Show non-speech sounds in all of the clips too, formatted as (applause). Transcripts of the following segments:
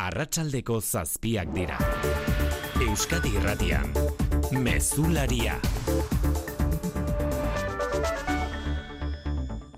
arratsaldeko zazpiak dira. Euskadi irratian, mezularia.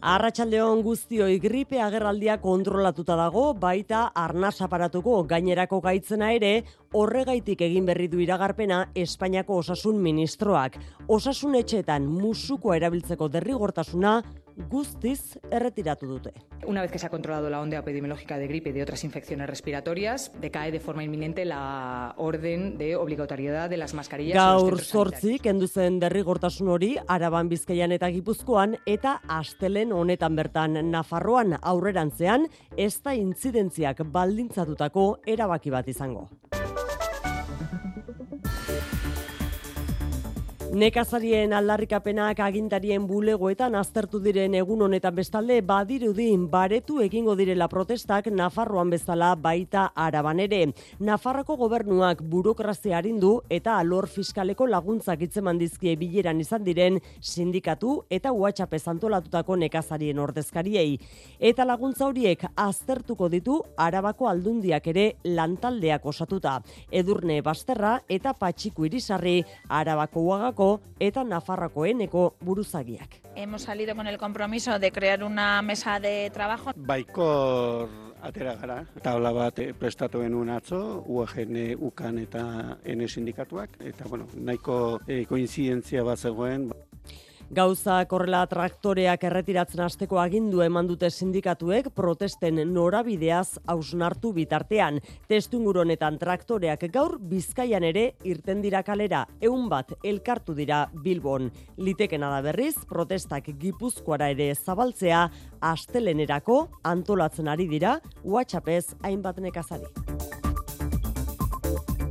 Arratxaldeon guztioi gripe agerraldia kontrolatuta dago, baita arnaz aparatuko gainerako gaitzena ere, horregaitik egin berri du iragarpena Espainiako osasun ministroak. Osasun etxeetan musuko erabiltzeko derrigortasuna guztiz erretiratu dute. Una vez que se ha controlado la onda epidemiológica de gripe y de otras infecciones respiratorias, decae de forma inminente la orden de obligatoriedad de las mascarillas. Gaur zortzi, kendu zen derrigortasun hori, araban bizkaian eta gipuzkoan, eta astelen honetan bertan Nafarroan aurrerantzean, ez da intzidentziak baldintzatutako erabaki bat izango. Nekazarien aldarrikapenak agintarien bulegoetan aztertu diren egun honetan bestalde badirudin baretu egingo direla protestak Nafarroan bezala baita araban ere. Nafarroko gobernuak burokrazia harindu eta alor fiskaleko laguntzak itzeman dizkie bileran izan diren sindikatu eta WhatsApp antolatutako nekazarien ordezkariei. Eta laguntza horiek aztertuko ditu arabako aldundiak ere lantaldeak osatuta. Edurne Basterra eta Patxiku Irisarri arabako uagako eta Nafarroko eneko buruzagiak. Hemos salido con el compromiso de crear una mesa de trabajo. Baikor atera gara, tabla bat prestatu genuen atzo, UAGN, UKAN eta N sindikatuak, eta bueno, nahiko e, koinzidentzia bat zegoen. Gauza korrela traktoreak erretiratzen hasteko agindu eman dute sindikatuek protesten norabideaz hausnartu bitartean. Testunguru honetan traktoreak gaur Bizkaian ere irten dira kalera, ehun bat elkartu dira Bilbon. Litekena da berriz, protestak Gipuzkoara ere zabaltzea astelenerako antolatzen ari dira WhatsAppez hainbat nekazari.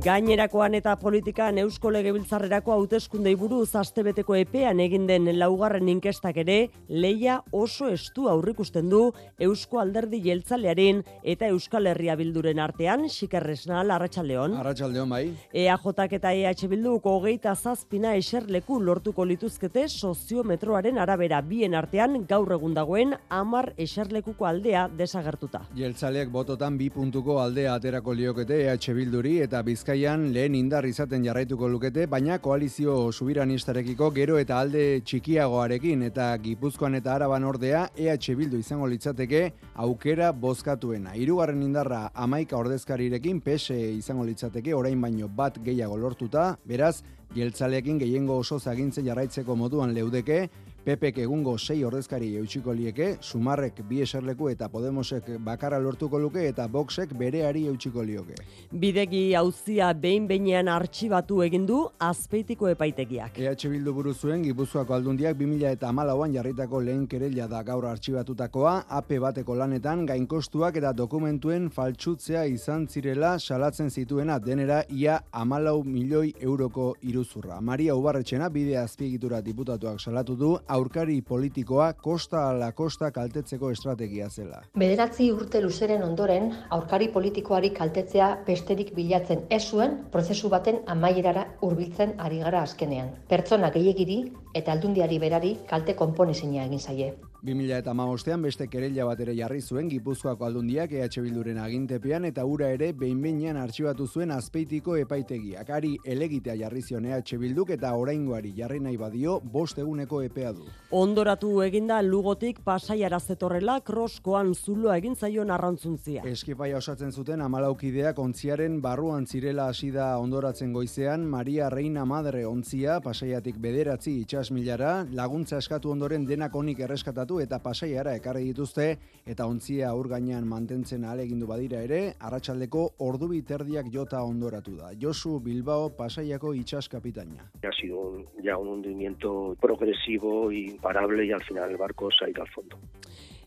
Gainerakoan eta politikan Eusko Legebiltzarrerako hauteskundei buruz astebeteko epean egin den laugarren inkestak ere leia oso estu aurrikusten du Eusko Alderdi Jeltzalearen eta Euskal Herria Bilduren artean Xikerresnal Arratsaldeon. Arratsaldeon bai. EAJak eta EH hogeita zazpina eserleku lortuko lituzkete soziometroaren arabera bien artean gaur egun dagoen amar eserlekuko aldea desagertuta. Jeltzaleak bototan bi puntuko aldea aterako liokete EH Bilduri eta Bizkaia Bizkaian lehen indar izaten jarraituko lukete, baina koalizio subiranistarekiko gero eta alde txikiagoarekin eta Gipuzkoan eta Araban ordea EH Bildu izango litzateke aukera bozkatuena. Hirugarren indarra amaika ordezkarirekin PSE izango litzateke orain baino bat gehiago lortuta, beraz, jeltzaleekin gehiengo oso zagintzen jarraitzeko moduan leudeke, Pepek egungo sei ordezkari eutxiko lieke, Sumarrek bi eserleku eta Podemosek bakarra lortuko luke eta Voxek bereari eutxiko lioke. Bidegi hauzia behin behinean artxibatu egin du azpeitiko epaitegiak. EH Bildu buru zuen Gipuzkoako aldundiak 2000 eta malauan jarritako lehen kerella da gaur artxibatutakoa, AP bateko lanetan gainkostuak eta dokumentuen faltsutzea izan zirela salatzen zituena denera ia amalau milioi euroko iruzurra. Maria Ubarretxena bide azpiegitura diputatuak salatu du aurkari politikoa kosta ala kosta kaltetzeko estrategia zela. Bederatzi urte luzeren ondoren, aurkari politikoari kaltetzea besterik bilatzen ez zuen prozesu baten amaierara hurbiltzen ari gara azkenean. Pertsona gehiegiri eta aldundiari berari kalte konponezina egin zaie. 2000 eta maostean beste kerella bat ere jarri zuen Gipuzkoako aldundiak EH Bilduren agintepean eta ura ere behin-behinean artxibatu zuen azpeitiko epaitegiak. Ari elegitea jarri zion EH Bilduk eta oraingoari jarri nahi badio bost eguneko epea du. Ondoratu eginda lugotik pasaiara zetorrela kroskoan zulo egin zaion arrantzuntzia. Eskipaia osatzen zuten amalaukideak ontziaren barruan zirela hasida ondoratzen goizean Maria Reina Madre ontzia pasaiatik bederatzi itxas milara laguntza eskatu ondoren denak onik erreskatatu eta pasaiara ekarri dituzte eta ontzia aur gainean mantentzen alegindu badira ere, arratsaldeko ordu biterdiak jota ondoratu da. Josu Bilbao pasaiako itxas kapitaina. Ha sido ya un hundimiento progresivo imparable y al final el barco se ha ido al fondo.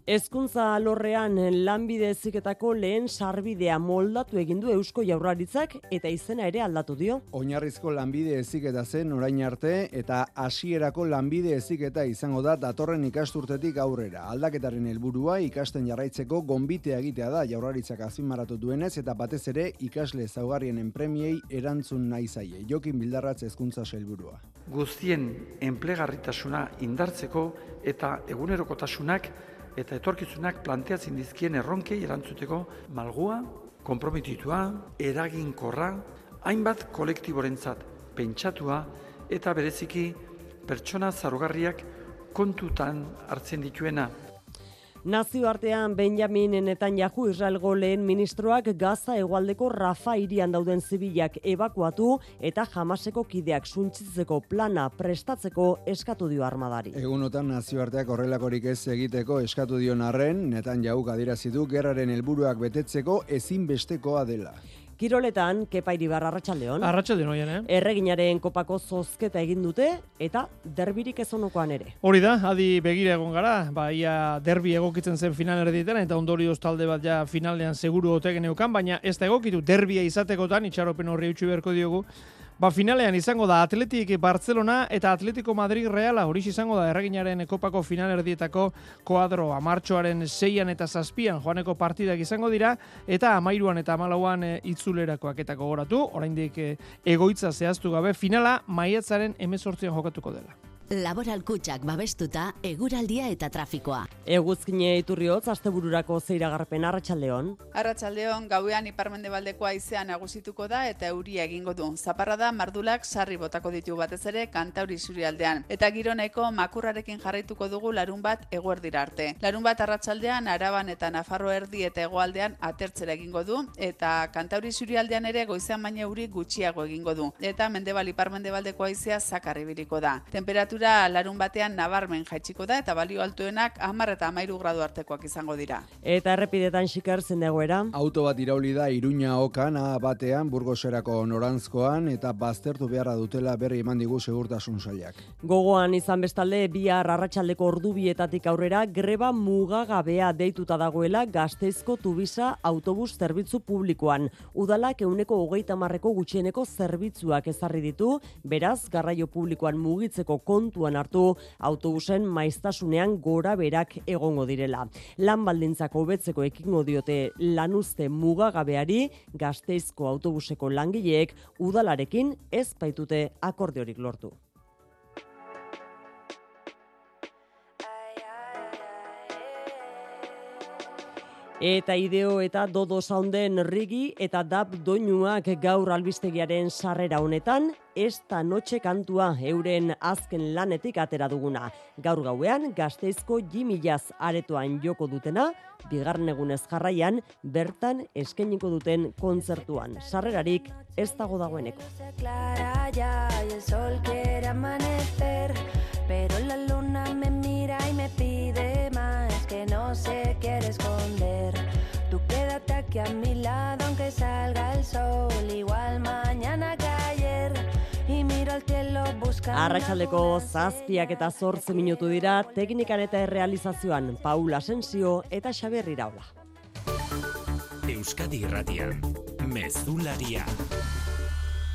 Hezkuntza alorrean lanbide eziketako lehen sarbidea moldatu egin du Eusko Jaurlaritzak eta izena ere aldatu dio. Oinarrizko lanbide eziketa zen orain arte eta hasierako lanbide eziketa izango da datorren ikasturtetik aurrera. Aldaketaren helburua ikasten jarraitzeko gonbitea egitea da Jaurlaritzak azpimarratu duenez eta batez ere ikasle zaugarrienen premiei erantzun nahi zaie. Jokin Bildarratz hezkuntza sailburua. Guztien enplegarritasuna indartzeko eta egunerokotasunak eta etorkizunak planteatzen dizkien erronkei erantzuteko malgua komprometitua, eraginkorra, hainbat kolektiborentzat pentsatua eta bereziki pertsona zarugarriak kontutan hartzen dituena. Nazioartean Benjamin Netanyahu Israelgo lehen ministroak Gaza hegoaldeko Rafa hirian dauden zibilak ebakuatu eta jamaseko kideak suntzitzeko plana prestatzeko eskatu dio armadari. Egunotan nazioarteak horrelakorik ez egiteko eskatu dio narren, Netanyahu adirazi du gerraren helburuak betetzeko ezinbestekoa dela. Kiroletan, Kepa Iribar, Arratxaldeon. Arratxaldeon, oian, eh? Erreginaren kopako zozketa egin dute, eta derbirik ezonokoan ere. Hori da, adi begira egon gara, ba, ia derbi egokitzen zen final erdietan, eta ondorioz talde bat ja finalean seguru otegen eukan, baina ez da egokitu derbia izatekotan, itxaropen horri utxu beharko diogu, Ba, finalean izango da Atletik Barcelona eta Atletico Madrid Reala hori izango da erreginaren ekopako final erdietako koadro amartxoaren seian eta zazpian joaneko partidak izango dira eta amairuan eta amalauan e, itzulerakoak eta gogoratu, oraindik e, egoitza zehaztu gabe finala maiatzaren emezortzian jokatuko dela. Laboral kutsak babestuta, eguraldia eta trafikoa. Eguzkine iturriotz, astebururako zeiragarpen arratsaldeon. Arratsaldeon gauean iparmende baldeko aizean nagusituko da eta euria egingo du. Zaparra da mardulak sarri botako ditu batez ere kantauri zurialdean. Eta gironeko makurrarekin jarraituko dugu larun bat eguerdira arte. Larun bat arratsaldean araban eta nafarro erdi eta egoaldean atertzera egingo du. Eta kantauri zurialdean ere goizean baina euri gutxiago egingo du. Eta mendebal iparmende baldeko aizea zakarri biriko da. Temperatura temperatura larun batean nabarmen jaitsiko da eta balio altuenak 10 eta 13 gradu artekoak izango dira. Eta errepidetan xiker zen dagoera. Auto bat irauli da Iruña okan batean Burgoserako norantzkoan eta baztertu beharra dutela berri eman digu segurtasun sailak. Gogoan izan bestalde bihar arratsaldeko ordubietatik aurrera greba mugagabea deituta dagoela Gasteizko Tubisa autobus zerbitzu publikoan. Udalak euneko hogeita marreko gutxieneko zerbitzuak ezarri ditu, beraz garraio publikoan mugitzeko kon kontuan hartu autobusen maiztasunean gora berak egongo direla. Lan baldintzako hobetzeko ekingo diote lanuzte mugagabeari gazteizko autobuseko langileek udalarekin ez baitute akordiorik lortu. Eta ideo eta dodo saunden rigi eta dab doinuak gaur albistegiaren sarrera honetan, esta noche kantua euren azken lanetik atera duguna. Gaur gauean, gazteizko jimilaz aretoan joko dutena, bigarren egunez jarraian, bertan eskeniko duten kontzertuan. Sarrerarik ez dago dagoeneko. Pero la luna me mira y me pide se quiere esconder. Tú quédate aquí a mi lado aunque salga el sol, igual mañana que ayer. Y miro al cielo buscando. Arratxaldeko zazpiak eta zortze minutu dira, teknikan eta errealizazioan Paula Asensio eta Xaber Iraula. Euskadi Irratian, Mezularia.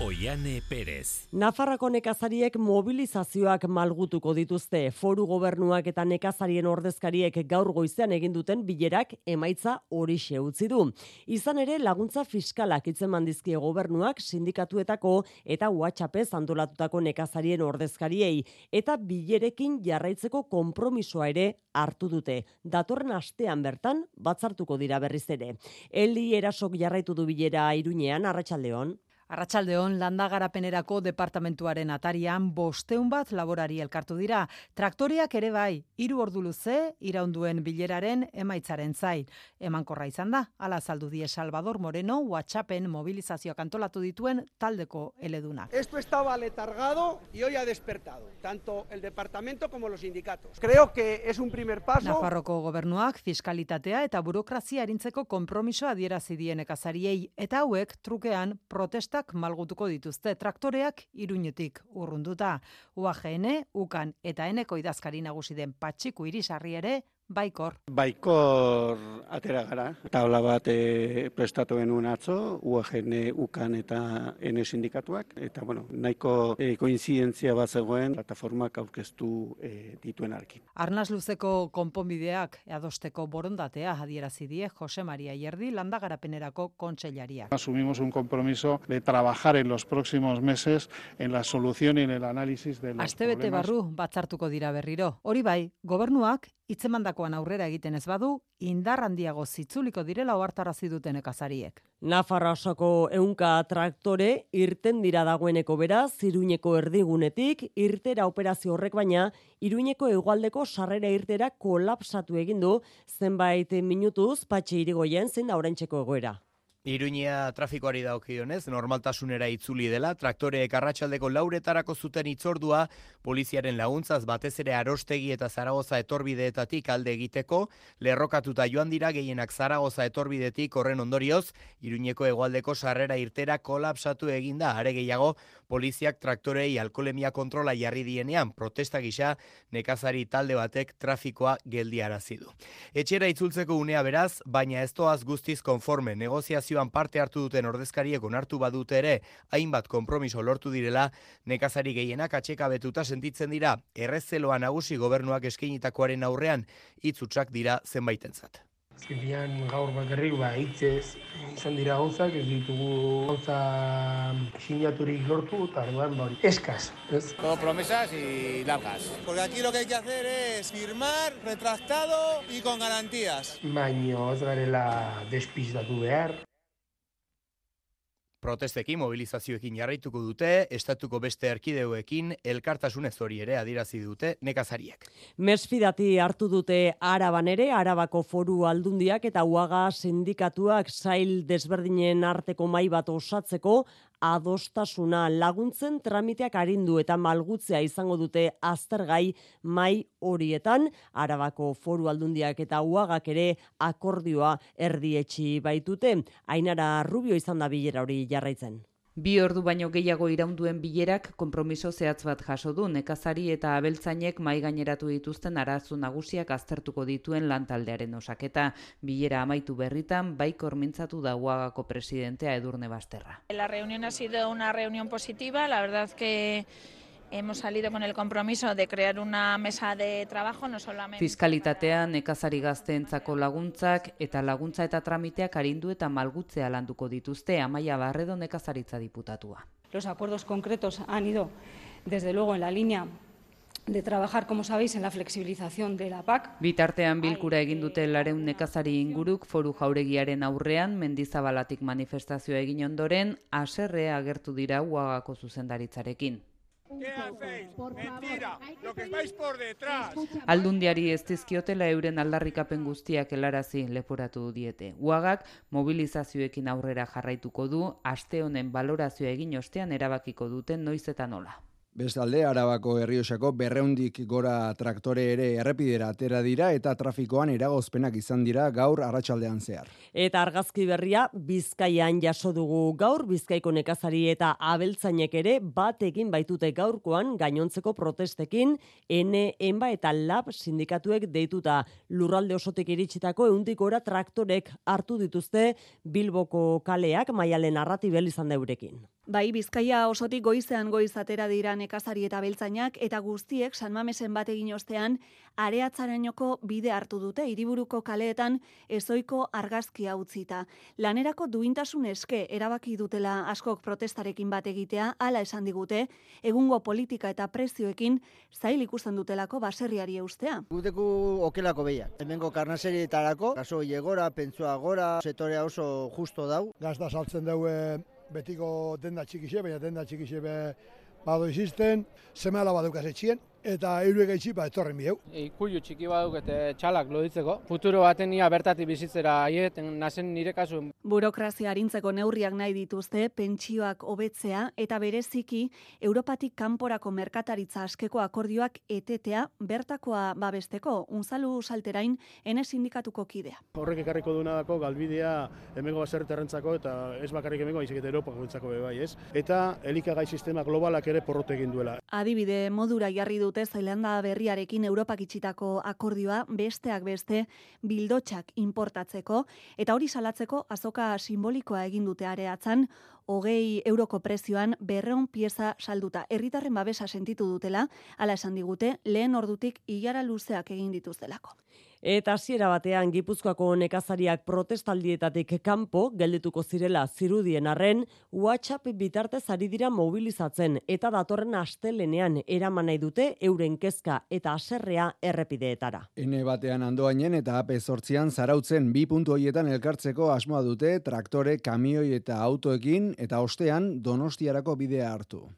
Oiane Perez. Nafarrako nekazariek mobilizazioak malgutuko dituzte. Foru gobernuak eta nekazarien ordezkariek gaur goizean egin duten bilerak emaitza hori utzi du. Izan ere laguntza fiskalak itzen mandizkie gobernuak sindikatuetako eta WhatsAppez antolatutako nekazarien ordezkariei eta bilerekin jarraitzeko konpromisoa ere hartu dute. Datorren astean bertan batzartuko dira berriz ere. Eli erasok jarraitu du bilera iruñean, arratsaldeon. Arratsaldeon landagarapenerako departamentuaren atarian bosteun bat laborari elkartu dira. Traktoriak ere bai, hiru ordu luze iraunduen bileraren emaitzaren zain. Emankorra izan da, ala saldu die Salvador Moreno WhatsAppen mobilizazioak antolatu dituen taldeko eledunak. Esto estaba letargado y hoy ha despertado, tanto el departamento como los sindicatos. Creo que es un primer paso. Nafarroko gobernuak fiskalitatea eta burokrazia arintzeko konpromiso adierazi die nekazariei eta hauek trukean protesta malgutuko dituzte traktoreak iruñetik urrunduta. UAGN, UKAN eta eneko idazkari nagusi den patxiku irisarri ere Baikor. Baikor atera gara. Tabla bat e, prestatu genuen atzo, UAGN, UKAN eta N sindikatuak. Eta, bueno, nahiko e, koinzidentzia bat zegoen, plataformak aurkeztu e, dituen arkin. Arnaz luzeko konponbideak adosteko borondatea adierazi die Jose Maria Ierdi landagarapenerako kontsellaria. Asumimos un compromiso de trabajar en los próximos meses en la solución y en el análisis de los Astebete barru batzartuko dira berriro. Hori bai, gobernuak Itzemandakoan aurrera egiten ez badu, indar handiago zitzuliko direla ohartarazi duten ekazariek. Nafarra osoko eunka traktore irten dira dagoeneko beraz, iruñeko erdigunetik, irtera operazio horrek baina, iruñeko egualdeko sarrera irtera kolapsatu egindu, zenbait minutuz, patxe irigoien zein da egoera. Iruña trafikoari daukionez, normaltasunera itzuli dela, traktoreek arratsaldeko lauretarako zuten itzordua, poliziaren laguntzaz batez ere arostegi eta zaragoza etorbideetatik alde egiteko, lerrokatuta joan dira gehienak zaragoza etorbidetik horren ondorioz, Iruñeko egualdeko sarrera irtera kolapsatu eginda, are gehiago, poliziak traktorei alkolemia kontrola jarri dienean, protesta gisa, nekazari talde batek trafikoa geldiarazi du. Etxera itzultzeko unea beraz, baina ez toaz guztiz konforme negoziazio negoziazioan parte hartu duten ordezkariek onartu badute ere hainbat konpromiso lortu direla nekazari gehienak atxeka betuta sentitzen dira errezeloa nagusi gobernuak eskainitakoaren aurrean hitzutsak dira zenbaitentzat. Azkenean gaur bakarrik ba hitzez izan dira gauzak ez ditugu gauza sinaturik lortu eta orduan ba eskas, ez? Todo promesas y largas. Porque aquí lo que hay que hacer es firmar retractado y con garantías. Baino ez garela despistatu behar. Protestekin mobilizazioekin jarraituko dute, estatuko beste erkideuekin elkartasunez hori ere adirazi dute nekazariek. Mesfidati hartu dute araban ere, arabako foru aldundiak eta uaga sindikatuak zail desberdinen arteko mai bat osatzeko adostasuna. Laguntzen tramiteak arindu eta malgutzea izango dute aztergai mai horietan, arabako foru aldundiak eta uagak ere akordioa erdietxi baitute, ainara rubio izan da bilera hori jarraitzen. Bi ordu baino gehiago iraunduen bilerak konpromiso zehatz bat jaso du nekazari eta abeltzainek mai gaineratu dituzten arazu nagusiak aztertuko dituen lantaldearen osaketa. Bilera amaitu berritan baikor mintzatu da Uagako presidentea Edurne Basterra. La reunión ha sido una reunión positiva, la verdad que Hemos salido con el compromiso de crear una mesa de trabajo, no solamente... Fiskalitatea, nekazari gazteentzako laguntzak eta laguntza eta tramiteak arindu eta malgutzea landuko dituzte Amaia Barredo nekazaritza diputatua. Los acuerdos concretos han ido, desde luego, en la línea de trabajar, como sabéis, en la flexibilización de la PAC. Bitartean bilkura egin dute lareun nekazari inguruk foru jauregiaren aurrean mendizabalatik manifestazioa egin ondoren, aserre agertu dira uagako zuzendaritzarekin. ¿Qué hacéis? Mentira, lo que estáis por detrás. Aldundiari ez dizkiotela euren aldarrikapen guztiak helarazi leporatu diete. Uagak mobilizazioekin aurrera jarraituko du, aste honen balorazioa egin ostean erabakiko duten noiz eta nola. Bestalde, Arabako herriosako berreundik gora traktore ere errepidera atera dira eta trafikoan eragozpenak izan dira gaur arratsaldean zehar. Eta argazki berria Bizkaian jaso dugu gaur Bizkaiko nekazari eta abeltzainek ere bat egin baitute gaurkoan gainontzeko protestekin N enba eta lab sindikatuek deituta lurralde osotik iritsitako ehundik gora traktorek hartu dituzte Bilboko kaleak maialen arratibel izan daurekin. Bai, Bizkaia osotik goizean goiz atera dira nekazari eta beltzainak eta guztiek San Mamesen bat egin ostean areatzarainoko bide hartu dute hiriburuko kaleetan ezoiko argazkia utzita. Lanerako duintasun eske erabaki dutela askok protestarekin bat egitea hala esan digute egungo politika eta prezioekin zail ikusten dutelako baserriari eustea. Guteku okelako behiak. Hemengo karnaserietarako, kaso iegora, pentsua gora, setorea oso justo dau. Gazta saltzen daue betiko denda txikixe, baina denda txikixe be bado izisten, seme alaba dukaz etxien, eta euro gaitxi ba etorren biheu. Ikuilu txiki baduk eta txalak loditzeko. Futuro baten ia bertatik bizitzera aiet, nazen nire kasu. Burokrazia harintzeko neurriak nahi dituzte, pentsioak hobetzea eta bereziki Europatik kanporako merkataritza askeko akordioak etetea bertakoa babesteko unzalu salterain ene sindikatuko kidea. Horrek ekarriko duna dako galbidea hemengo baserritarrentzako eta ez bakarrik hemengo baizik eta Europa gontzako bai, ez? Eta elikagai sistema globalak ere porrote egin duela. Adibide modura jarri du dute Zailanda berriarekin Europak itxitako akordioa besteak beste bildotxak importatzeko eta hori salatzeko azoka simbolikoa egin dute areatzan hogei euroko prezioan berreun pieza salduta. Herritarren babesa sentitu dutela, ala esan digute, lehen ordutik ilara luzeak egin dituztelako. Eta hasiera batean Gipuzkoako nekazariak protestaldietatik kanpo geldituko zirela zirudien arren, WhatsApp bitartez ari dira mobilizatzen eta datorren astelenean eraman nahi dute euren kezka eta aserrea errepideetara. Ene batean andoainen eta AP sortzian zarautzen bi puntu hoietan elkartzeko asmoa dute traktore, kamioi eta autoekin eta ostean donostiarako bidea hartu.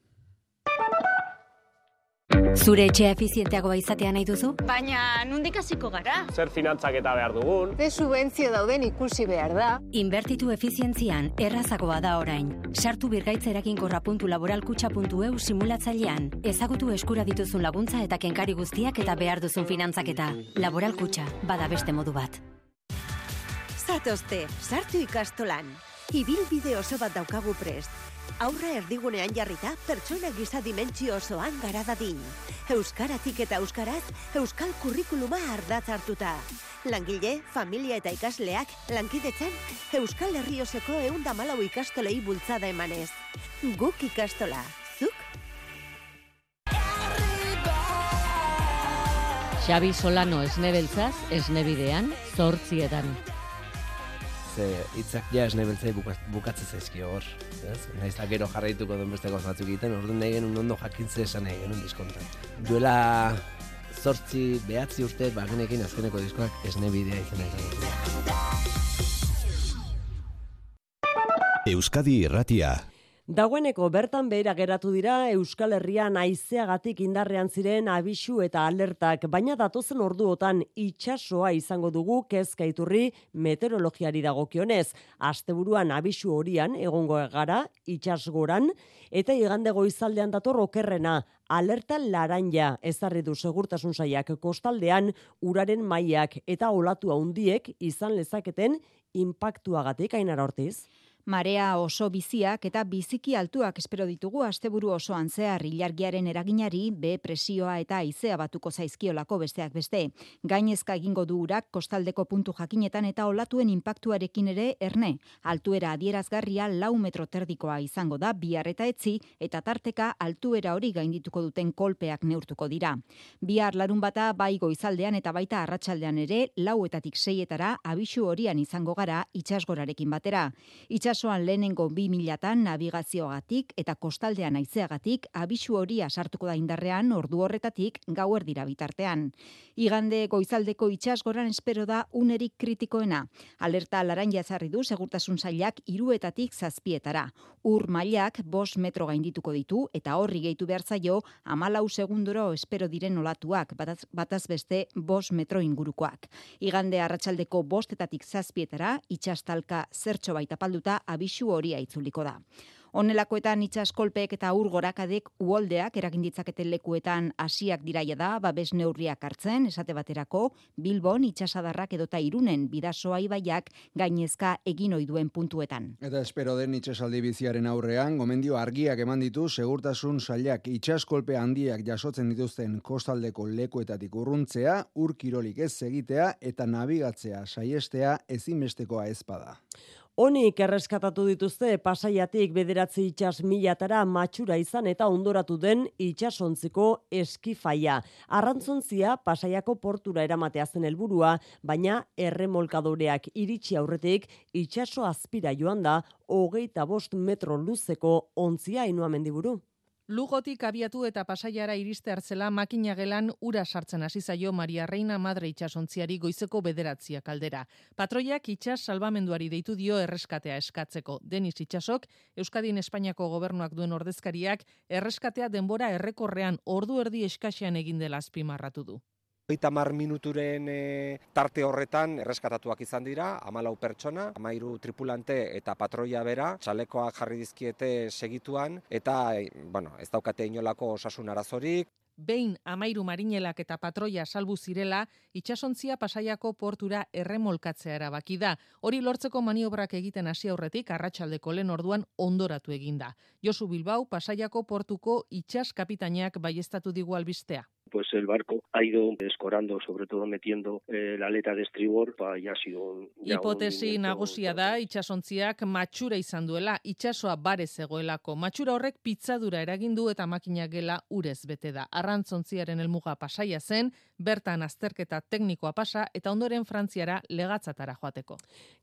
Zure etxea efizienteagoa izatea nahi duzu? Baina, nundik hasiko gara? Zer finantzak eta behar dugun? Ze subentzio dauden ikusi behar da? Inbertitu efizientzian errazagoa da orain. Sartu birgaitzerakin.laboralkutxa.eu simulatzailean. Ezagutu eskura dituzun laguntza eta kenkari guztiak eta behar duzun finantzaketa. Laboralkutxa, bada beste modu bat. Zatozte, sartu ikastolan. Ibilbide oso bat daukagu prest aurra erdigunean jarrita pertsona giza dimentsio osoan gara dadin. Euskaratik eta euskaraz, euskal kurrikuluma ardatz hartuta. Langile, familia eta ikasleak, lankidetzen, euskal herrioseko eundamalau ikastolei bultzada emanez. Guk ikastola, zuk? Xabi Solano esnebeltzaz, esnebidean, zortzietan ze hitzak ja esne beltzai bukatzen zaizkio hor. Ez? Naiz da gero jarraituko den beste gauza batzuk egiten, orduan nahi genuen ondo jakintze esan nahi genuen diskontan. Duela zortzi behatzi urte bagenekin azkeneko diskoak esne bidea izan. Euskadi Irratia Dagoeneko bertan behera geratu dira Euskal Herrian aizeagatik indarrean ziren abisu eta alertak, baina datozen orduotan itxasoa izango dugu kezkaiturri meteorologiari dagokionez. Asteburuan abisu horian egongo gara itxasgoran eta igande goizaldean dator okerrena alerta laranja ezarri du segurtasun saiak kostaldean uraren mailak eta olatu handiek izan lezaketen inpaktuagatik ainara ortiz. Marea oso biziak eta biziki altuak espero ditugu asteburu osoan zehar ilargiaren eraginari be presioa eta aizea batuko zaizkiolako besteak beste. Gainezka egingo du urak kostaldeko puntu jakinetan eta olatuen inpaktuarekin ere erne. Altuera adierazgarria lau metro terdikoa izango da bihar eta etzi eta tarteka altuera hori gaindituko duten kolpeak neurtuko dira. Bihar larun bata bai goizaldean eta baita arratsaldean ere lauetatik seietara abisu horian izango gara itxasgorarekin batera itsasoan lehenengo bi milatan navigazioagatik eta kostaldean aizeagatik abisu hori asartuko da indarrean ordu horretatik gauer dira bitartean. Igande goizaldeko itsasgoran espero da unerik kritikoena. Alerta laranja ezarri du segurtasun sailak iruetatik zazpietara. Ur mailak bos metro gaindituko ditu eta horri gehitu behar zaio amalau segundoro espero diren olatuak bataz, bataz beste bos metro ingurukoak. Igande arratsaldeko bostetatik zazpietara itxastalka zertxo baita palduta abisu hori aitzuliko da. Honelakoetan itxaskolpeek eta urgorakadek uoldeak eragin ditzaketen lekuetan hasiak diraia da, babes neurriak hartzen, esate baterako, Bilbon itxasadarrak edota irunen bidasoa ibaiak gainezka egin duen puntuetan. Eta espero den itxasaldi biziaren aurrean, gomendio argiak eman ditu segurtasun sailak itxaskolpe handiak jasotzen dituzten kostaldeko lekuetatik urruntzea, urkirolik ez egitea eta nabigatzea saiestea ezimestekoa ezpada. Honik erreskatatu dituzte pasaiatik bederatzi itxas milatara matxura izan eta ondoratu den itxasontziko eskifaia. Arrantzontzia pasaiako portura eramatea zen helburua, baina erremolkadoreak iritsi aurretik itxaso azpira joan da hogeita bost metro luzeko ontzia inua mendiburu. Lugotik abiatu eta pasaiara iriste hartzela makina gelan ura sartzen hasi zaio Maria Reina Madre itxasontziari goizeko bederatzia kaldera. Patroiak itxas salbamenduari deitu dio erreskatea eskatzeko. Denis itxasok, Euskadin Espainiako gobernuak duen ordezkariak, erreskatea denbora errekorrean ordu erdi eskasean egin dela azpimarratu du. Hogeita mar minuturen e, tarte horretan erreskatatuak izan dira, amalau pertsona, amairu tripulante eta patroia bera, txalekoak jarri dizkiete segituan, eta e, bueno, ez daukate inolako osasun arazorik. Behin amairu marinelak eta patroia salbu zirela, itxasontzia pasaiako portura erremolkatzea erabaki da. Hori lortzeko maniobrak egiten hasi aurretik arratsaldeko lehen orduan ondoratu eginda. Josu Bilbao pasaiako portuko itxas kapitainak baiestatu digu albistea pues el barco ha ido escorando, sobre todo metiendo eh, la aleta de estribor, pa, ya ha sido un, Hipotesi nagusia da itsasontziak matxura izan duela, itsasoa bare zegoelako. Matxura horrek pitzadura eragin du eta makina gela urez bete da. Arrantzontziaren helmuga pasaia zen, bertan azterketa teknikoa pasa eta ondoren Frantziara legatzatara joateko.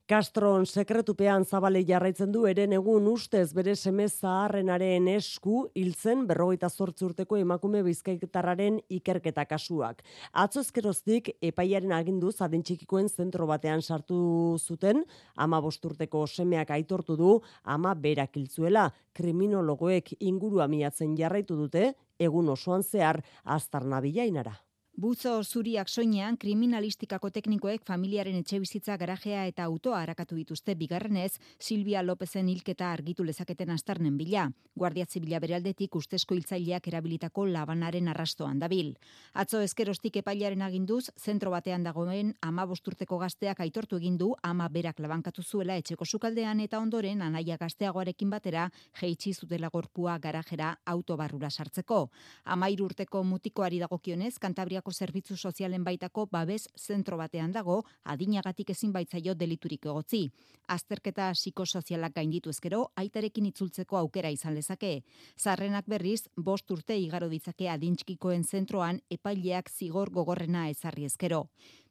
Castron sekretupean zabale jarraitzen du eren egun ustez bere seme zaharrenaren esku hiltzen berrogeita zortzi urteko emakume bizkaitarraren ikerketa kasuak. Atzo ezkeroztik epaiaren agindu adentxikikoen zentro batean sartu zuten, ama bosturteko semeak aitortu du, ama berak hiltzuela, kriminologoek ingurua miatzen jarraitu dute, egun osoan zehar aztarna bilainara. Buzo zuriak soinean kriminalistikako teknikoek familiaren etxebizitza garajea eta autoa harakatu dituzte bigarrenez Silvia Lopezen hilketa argitu lezaketen astarnen bila. Guardia Zibila beraldetik ustezko hiltzaileak erabilitako labanaren arrastoan dabil. Atzo eskerostik epailaren aginduz, zentro batean dagoen ama bosturteko gazteak aitortu egin du ama berak labankatu zuela etxeko sukaldean eta ondoren anaia gazteagoarekin batera jeitsi zutela gorpua garajera autobarrura sartzeko. Amairu urteko mutikoari dagokionez, Kantabriako zerbitzu sozialen baitako babes zentro batean dago, adinagatik ezin baitzaio deliturik egotzi. Azterketa psikosozialak gainditu ezkero, aitarekin itzultzeko aukera izan lezake. Zarrenak berriz, bost urte igaro ditzake adintxkikoen zentroan epaileak zigor gogorrena ezarri ezkero.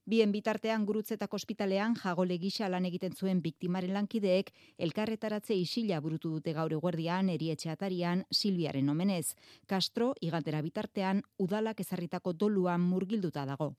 Bien bitartean gurutzetako ospitalean jagole gisa lan egiten zuen biktimaren lankideek elkarretaratze isila burutu dute gaur eguerdian erietxe atarian Silviaren omenez. Castro igantera bitartean udalak ezarritako doluan murgilduta dago.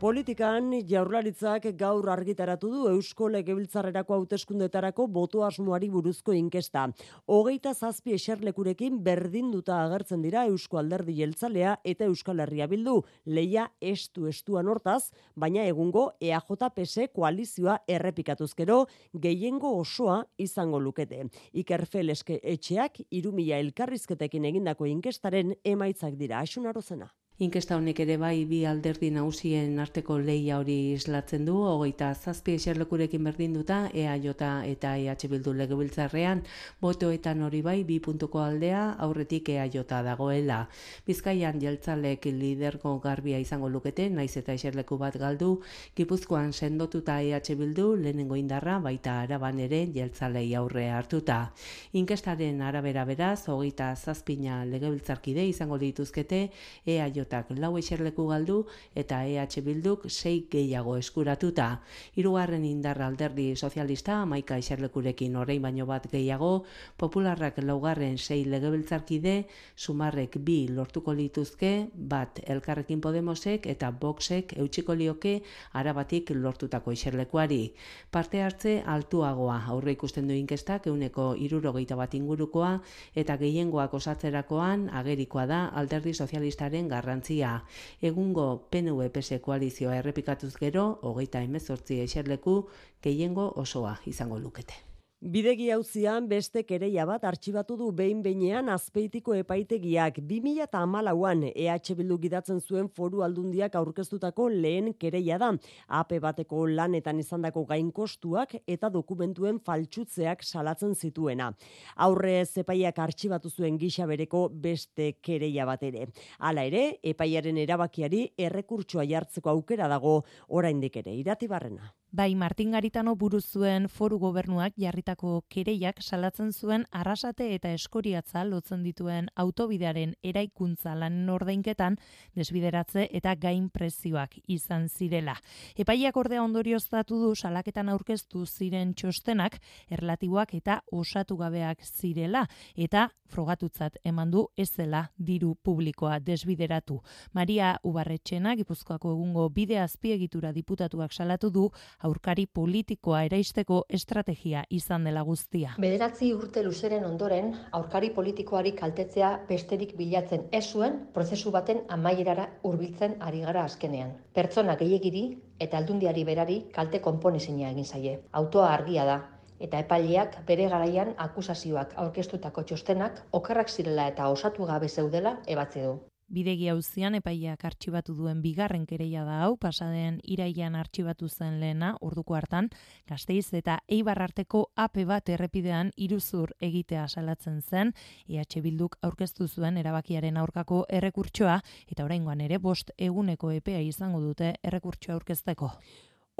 Politikan jaurlaritzak gaur argitaratu du Eusko Legebiltzarrerako hauteskundetarako boto asmoari buruzko inkesta. Hogeita zazpi eserlekurekin berdinduta agertzen dira Eusko Alderdi Jeltzalea eta Euskal Herria Bildu. Leia estu estuan hortaz, baina egungo EAJ-PS koalizioa errepikatuzkero gehiengo osoa izango lukete. Iker Feleske etxeak irumila elkarrizketekin egindako inkestaren emaitzak dira. Asunarozena. Inkesta honek ere bai bi alderdi nagusien arteko leia hori islatzen du, hogeita zazpi eserlekurekin berdinduta, EAJ eta EH Bildu legebiltzarrean, botoetan hori bai bi puntuko aldea aurretik EAJ dagoela. Bizkaian jeltzalek lidergo garbia izango lukete, naiz eta eserleku bat galdu, Gipuzkoan sendotuta EH Bildu lehenengo indarra baita araban ere jeltzalei aurre hartuta. Inkestaren arabera beraz, hogeita zazpina legebiltzarkide izango dituzkete, EAJ eajak lau eserleku galdu eta EH Bilduk sei gehiago eskuratuta. Hirugarren indarra alderdi sozialista amaika eserlekurekin orain baino bat gehiago, popularrak laugarren sei legebiltzarkide, sumarrek bi lortuko lituzke, bat elkarrekin Podemosek eta Boxek eutxiko lioke arabatik lortutako eserlekuari. Parte hartze altuagoa aurre ikusten du inkestak euneko irurogeita bat ingurukoa eta gehiengoak osatzerakoan agerikoa da alderdi sozialistaren garran garrantzia. Egungo PNV-PS koalizioa errepikatuz gero, hogeita emezortzi eserleku, gehiengo osoa izango lukete. Bidegi hauzian beste kereia bat artxibatu du behin behinean azpeitiko epaitegiak 2008an EH Bildu gidatzen zuen foru aldundiak aurkeztutako lehen kereia da. AP bateko lanetan izandako gain kostuak eta dokumentuen faltsutzeak salatzen zituena. Aurre epaiak artxibatu zuen gisa bereko beste kereia bat ere. Hala ere, epaiaren erabakiari errekurtsoa jartzeko aukera dago oraindik ere. Irati barrena. Bai, Martin Garitano buruz zuen foru gobernuak jarritako kereiak salatzen zuen arrasate eta eskoriatza lotzen dituen autobidearen eraikuntza lanen ordainketan desbideratze eta gain prezioak izan zirela. Epaiak ordea ondorioztatu du salaketan aurkeztu ziren txostenak erlatiboak eta osatu gabeak zirela eta frogatutzat eman du ez zela diru publikoa desbideratu. Maria Ubarretxena, Gipuzkoako egungo bide azpiegitura diputatuak salatu du aurkari politikoa eraisteko estrategia izan dela guztia. Bederatzi urte luzeren ondoren, aurkari politikoari kaltetzea besterik bilatzen ez zuen prozesu baten amaierara hurbiltzen ari gara azkenean. Pertsona gehiagiri eta aldundiari berari kalte konponezina egin zaie. Autoa argia da, eta epaileak bere garaian akusazioak aurkeztutako txostenak okerrak zirela eta osatu gabe zeudela ebatze du. Bidegi hauzian epaiak artxibatu duen bigarren kereia da hau, pasaden iraian artxibatu zen lehena, orduko hartan, gazteiz eta eibar arteko ape bat errepidean iruzur egitea salatzen zen, EH Bilduk aurkeztu zuen erabakiaren aurkako errekurtsoa, eta oraingoan ere bost eguneko epea izango dute errekurtsoa aurkezteko.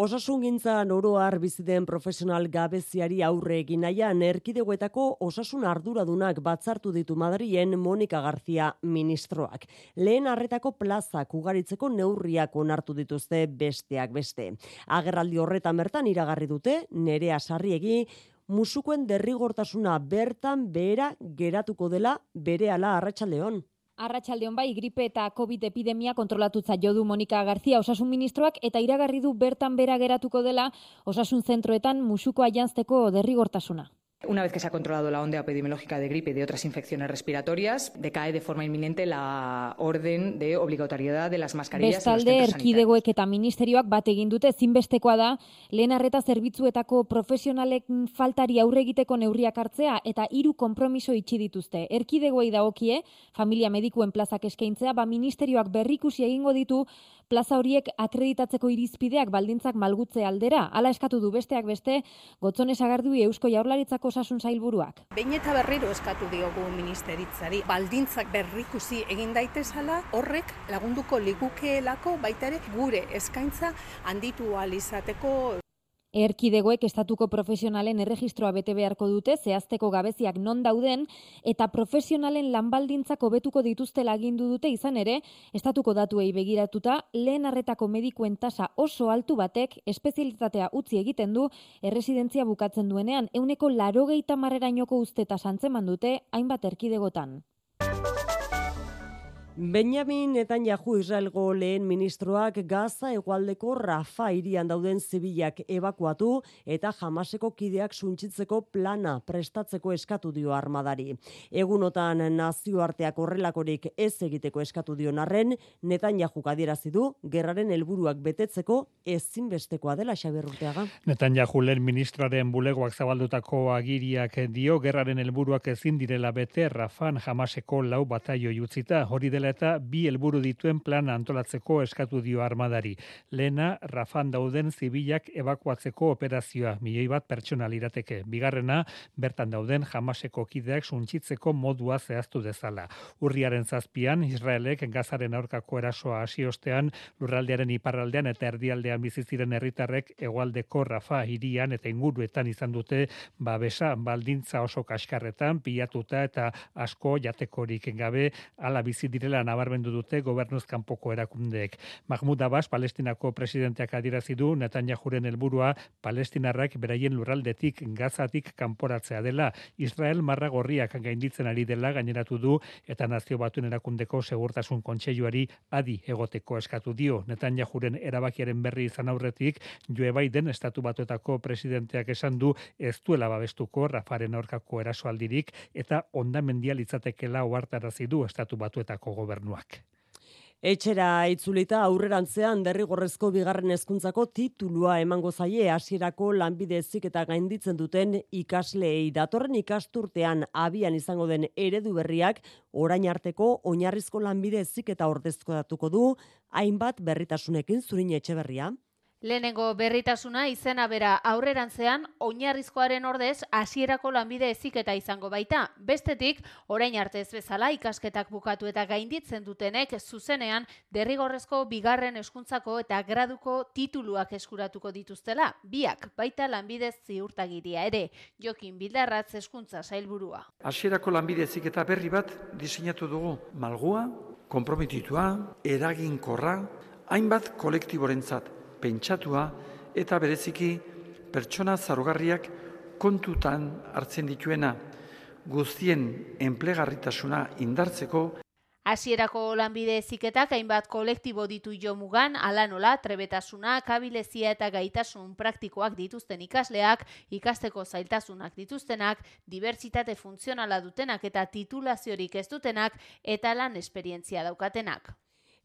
Osasun gintzan oroar biziden profesional gabeziari aurre egin nahian erkidegoetako osasun arduradunak batzartu ditu Madrien Monika Garzia ministroak. Lehen harretako plazak ugaritzeko neurriak onartu dituzte besteak beste. Agerraldi horretan bertan iragarri dute, nerea sarriegi, musukoen derrigortasuna bertan behera geratuko dela bere ala arratsaldeon. Arratxaldeon bai, gripe eta COVID epidemia kontrolatutza jodu Monika Garzia osasun ministroak eta iragarri du bertan bera geratuko dela osasun zentroetan musuko aianzteko derrigortasuna. Una vez que se ha controlado la onda epidemiológica de gripe y de otras infecciones respiratorias, decae de forma inminente la orden de obligatoriedad de las mascarillas Bestalde, erkidegoek eta ministerioak bat egin dute zinbestekoa da, lehen arreta zerbitzuetako profesionalek faltari aurre egiteko neurriak hartzea eta hiru konpromiso itxi dituzte. Erkidegoei dagokie, familia medikuen plazak eskaintzea, ba ministerioak berrikusi egingo ditu plaza horiek akreditatzeko irizpideak baldintzak malgutze aldera. Hala eskatu du besteak beste, gotzones agardui Eusko Jaurlaritzako osasun zailburuak. Behin eta berriro eskatu diogu ministeritzari, baldintzak berrikusi egin daitezala, horrek lagunduko ligukeelako baita ere gure eskaintza handitu alizateko Erkidegoek estatuko profesionalen erregistroa bete beharko dute, zehazteko gabeziak non dauden, eta profesionalen lanbaldintzak hobetuko dituzte lagindu dute izan ere, estatuko datuei begiratuta, lehen arretako medikuen tasa oso altu batek, espezialitatea utzi egiten du, erresidentzia bukatzen duenean, euneko larogeita marrerainoko uste eta santzeman dute, hainbat erkidegotan. Benjamin Netanyahu Israelgo lehen ministroak Gaza egualdeko Rafa irian dauden zibilak ebakuatu eta jamaseko kideak suntsitzeko plana prestatzeko eskatu dio armadari. Egunotan nazioarteak horrelakorik ez egiteko eskatu dio narren, Netanyahu adierazi du gerraren helburuak betetzeko ezinbestekoa dela Xabier Urteaga. Netanyahu lehen ministroaren bulegoak zabaldutako agiriak dio gerraren helburuak ezin direla bete Rafan jamaseko lau bataio jutzita hori dela eta bi helburu dituen plan antolatzeko eskatu dio armadari. Lena, Rafan dauden zibilak evakuatzeko operazioa, milioi bat pertsona lirateke. Bigarrena, bertan dauden jamaseko kideak suntsitzeko modua zehaztu dezala. Urriaren zazpian, Israelek gazaren aurkako erasoa hasi ostean, lurraldearen iparraldean eta erdialdean biziziren herritarrek egualdeko Rafa hirian eta inguruetan izan dute babesa baldintza oso kaskarretan, pilatuta eta asko jatekorik gabe ala bizi direla nabarmendu dute gobernuz kanpoko erakundeek. Mahmud Abbas, Palestinako presidenteak adirazi du Netanyahuren helburua Palestinarrak beraien lurraldetik gazatik kanporatzea dela. Israel marra gorriak gainditzen ari dela gaineratu du eta nazio batuen erakundeko segurtasun kontseiluari adi egoteko eskatu dio. Netanyahuren erabakiaren berri izan aurretik Joe Biden estatu batuetako presidenteak esan du ez duela babestuko Rafaren aurkako erasoaldirik eta ondamendia litzatekela ohartarazi du estatu batuetako gobernuak. Etxera itzulita aurrerantzean derrigorrezko bigarren hezkuntzako titulua emango zaie hasierako lanbide eta gainditzen duten ikasleei datorren ikasturtean abian izango den eredu berriak orain arteko oinarrizko lanbide eta ordezko datuko du hainbat berritasunekin zurin etxeberria. Lehenengo berritasuna izena bera aurrerantzean oinarrizkoaren ordez hasierako lanbide eziketa izango baita. Bestetik, orain arte ez bezala ikasketak bukatu eta gainditzen dutenek zuzenean derrigorrezko bigarren eskuntzako eta graduko tituluak eskuratuko dituztela. Biak baita lanbide ziurtagiria ere, jokin bildarratz eskuntza sailburua. Hasierako lanbide eziketa berri bat diseinatu dugu. Malgua, komprometitua, eraginkorra, hainbat kolektiborentzat pentsatua eta bereziki pertsona zarugarriak kontutan hartzen dituena guztien enplegarritasuna indartzeko Hasierako lanbide eziketak hainbat kolektibo ditu jo mugan, ala nola, trebetasuna, kabilezia eta gaitasun praktikoak dituzten ikasleak, ikasteko zailtasunak dituztenak, dibertsitate funtzionala dutenak eta titulaziorik ez dutenak, eta lan esperientzia daukatenak.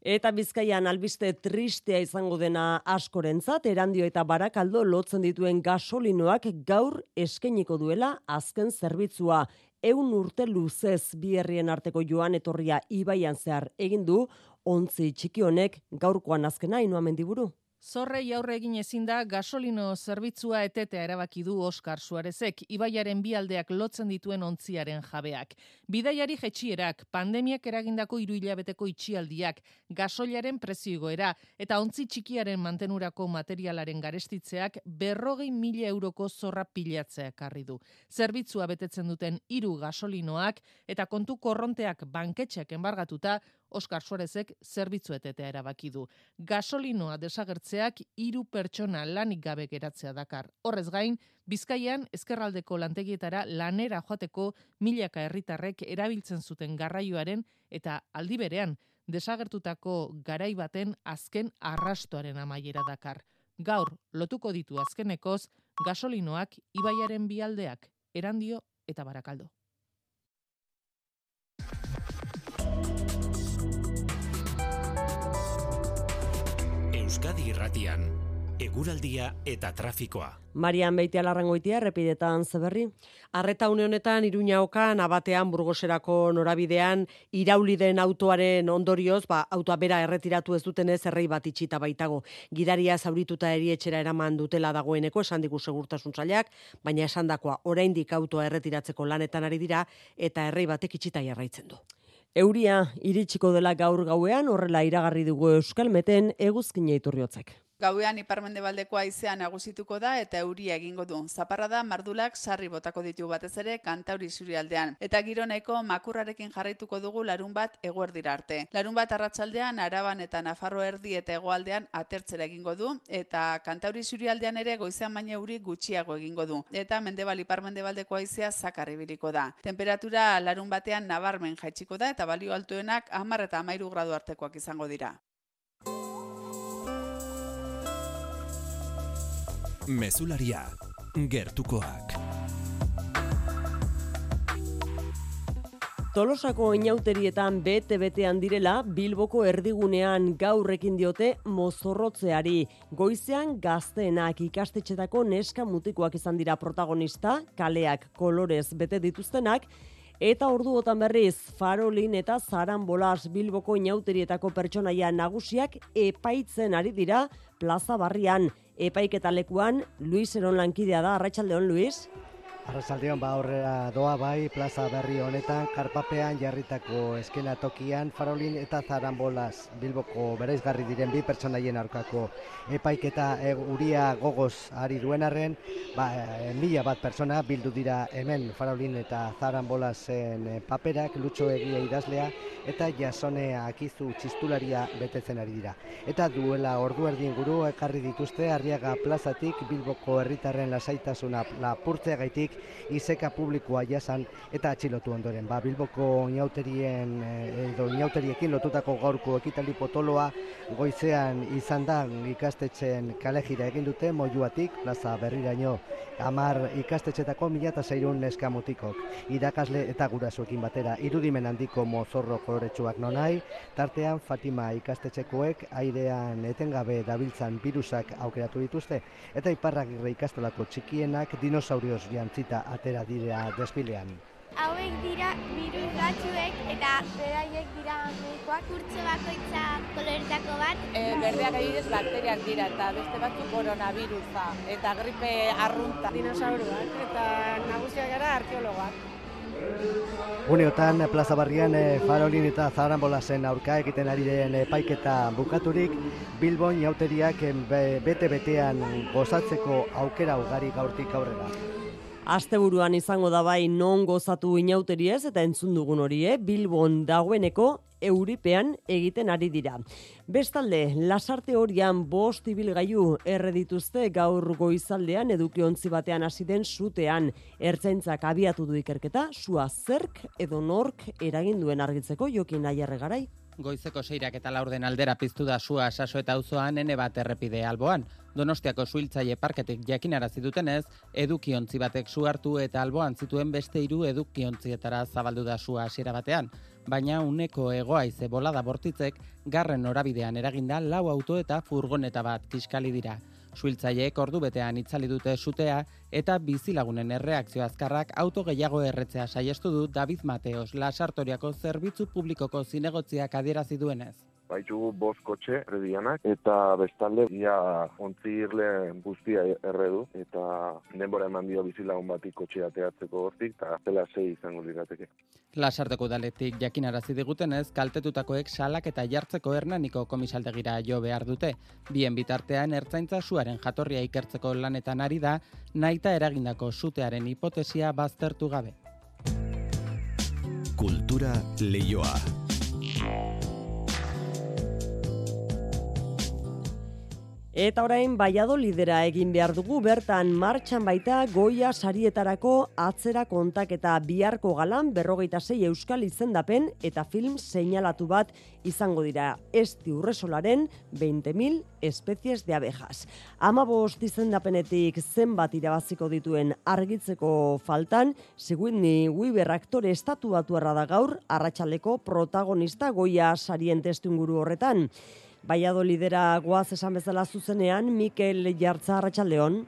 Eta bizkaian albiste tristea izango dena askorentzat, erandio eta barakaldo lotzen dituen gasolinoak gaur eskeniko duela azken zerbitzua. eun urte luzez bi herrien arteko joan etorria ibaian zehar egin du, ontzi txiki honek gaurkoan azkena inoa mendiburu. Zorrei aurre egin ezin da gasolino zerbitzua etetea erabaki du Oskar Suarezek, ibaiaren bi aldeak lotzen dituen ontziaren jabeak. Bidaiari jetxierak, pandemiak eragindako hiru hilabeteko itxialdiak, gasolaren preziogoera eta ontzi txikiaren mantenurako materialaren garestitzeak berrogei mila euroko zorra pilatzea karri du. Zerbitzua betetzen duten hiru gasolinoak eta kontu korronteak banketxeak enbargatuta Oskar Suarezek zerbitzuetetea erabaki du. Gasolinoa desagertzeak hiru pertsona lanik gabe geratzea dakar. Horrez gain, Bizkaian ezkerraldeko lantegietara lanera joateko milaka herritarrek erabiltzen zuten garraioaren eta aldi berean desagertutako garai baten azken arrastoaren amaiera dakar. Gaur lotuko ditu azkenekoz gasolinoak ibaiaren bialdeak, erandio eta barakaldo. Euskadi Irratian, eguraldia eta trafikoa. Marian Beitia larrangoitia, repidetan zeberri. Arreta une honetan, Iruña okan, abatean, burgoserako norabidean, irauli den autoaren ondorioz, ba, autoa bera erretiratu ez duten ez errei bat itxita baitago. Gidaria zaurituta erietxera eraman dutela dagoeneko, esan digu segurtasun zailak, baina esan dakoa, oraindik autoa erretiratzeko lanetan ari dira, eta errei batek itxita jarraitzen du. Euria iritsiko dela gaur gauean horrela iragarri dugu Euskalmeten eguzkina iturriotzek. Gauean iparmendebaldeko haizea nagusituko da eta euria egingo du. Zaparra da mardulak sarri botako ditu batez ere kantauri zurialdean. Eta gironeko makurrarekin jarraituko dugu larun bat eguerdira arte. Larun bat arratsaldean araban eta nafarro erdi eta egoaldean atertzera egingo du. Eta kantauri zurialdean ere goizean baina euri gutxiago egingo du. Eta mendebal iparmendebaldeko haizea zakarri biliko da. Temperatura larun batean nabarmen jaitsiko da eta balio altuenak hamar eta amairu gradu artekoak izango dira. Mesularia, gertukoak. Tolosako inauterietan bete-betean direla, Bilboko erdigunean gaurrekin diote mozorrotzeari. Goizean gazteenak ikastetxetako neska mutikoak izan dira protagonista, kaleak kolorez bete dituztenak, Eta orduotan berriz, Farolin eta Zaran Bolas Bilboko inauterietako pertsonaia nagusiak epaitzen ari dira plaza barrian epaiketa lekuan, Luis Eron lankidea da, Arratxaldeon, Luis? Arrasaldeon ba aurrera doa bai plaza berri honetan karpapean jarritako eskena tokian Farolin eta Zarambolas Bilboko bereizgarri diren bi pertsonaien aurkako epaiketa e, uria gogoz ari duen arren ba, e, mila bat pertsona bildu dira hemen Farolin eta Zarambolasen e, paperak lutxo egia idazlea eta jasone akizu txistularia betetzen ari dira. Eta duela ordu erdien guru ekarri dituzte Arriaga plazatik Bilboko herritarren lasaitasuna lapurtzea gaitik izeka publikoa jasan eta atxilotu ondoren. Ba, Bilboko inauterien eh, edo inauteriekin lotutako gaurko ekitaldi potoloa goizean izan da ikastetxen kalejira egin dute mojuatik, plaza berriraino amar ikastetxetako mila eta zairun neskamutikok. Irakasle eta gurasoekin batera irudimen handiko mozorro koloretsuak nonai, tartean Fatima ikastetxekoek airean etengabe dabiltzan virusak aukeratu dituzte, eta iparragirre ikastolako txikienak dinosaurioz jantzita atera direa desfilean. Hauek dira virus batzuek eta beraiek dira medikoak kurtso bakoitza koloretako bat. E, berdeak adibidez bakteriak dira eta beste batzu koronavirusa eta gripe arrunta. Dinosauruak eta nagusiak gara arkeologoak. Uneotan, Plaza Barrian e, Farolin eta Zarambolasen aurka egiten ari den epaiketa bukaturik, Bilbon jauteriak bete-betean gozatzeko aukera ugari gaurtik aurrera. Asteburuan izango da bai non gozatu inauteriez eta entzun dugun hori, eh? Bilbon dagoeneko euripean egiten ari dira. Bestalde, lasarte horian bost ibilgailu erredituzte gaur goizaldean edukiontzi batean hasi den sutean ertzaintzak abiatu du ikerketa, sua zerk edo nork eragin duen argitzeko jokin aierre garai. Goizeko seirak eta laurden aldera piztu da sua saso eta auzoan nene bat errepide alboan. Donostiako suiltzaile parketik jakinarazi dutenez, edukiontzi batek su hartu eta alboan zituen beste hiru edukiontzietara zabaldu da sua hasiera batean, baina uneko egoaize bolada bortitzek garren norabidean eraginda lau auto eta furgoneta bat kiskali dira. Suiltzaileek ordu betean itzali dute sutea eta bizilagunen erreakzio azkarrak auto gehiago erretzea saiestu du David Mateos Lasartoriako zerbitzu publikoko zinegotziak adierazi duenez baitugu bost kotxe erdianak eta bestalde ia ontzi irle guztia erredu eta denbora eman dio bizilagun bati kotxe ateatzeko hortik eta zela sei izango lirateke. Lasarteko daletik jakinarazi digutenez, kaltetutakoek salak eta jartzeko hernaniko komisaldegira jo behar dute. Bien bitartean ertzaintza suaren jatorria ikertzeko lanetan ari da, naita eragindako sutearen hipotesia baztertu gabe. Kultura leioa. Eta orain lidera egin behar dugu bertan martxan baita goia sarietarako atzera kontak eta biharko galan berrogeita zei euskal izendapen eta film seinalatu bat izango dira. Esti urresolaren 20.000 espezies de abejas. Ama bost izendapenetik zenbat irabaziko dituen argitzeko faltan, Seguini Weaver aktore estatuatu da gaur, arratsaleko protagonista goia sarien testunguru horretan. Baiado lidera guaz esan bezala zuzenean, Mikel Jartza Arratxaldeon.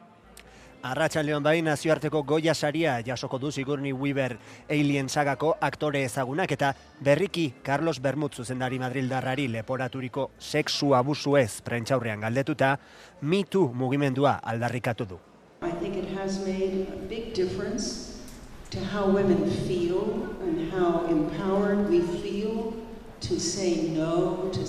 Arratxaldeon bai nazioarteko goia saria jasoko du Sigurni Weaver Alien sagako aktore ezagunak eta berriki Carlos Bermut zuzendari Madrildarrari leporaturiko sexu abusu ez prentxaurrean galdetuta, mitu mugimendua aldarrikatu du. I think it has made a big difference to how women feel and how empowered we feel to say no, to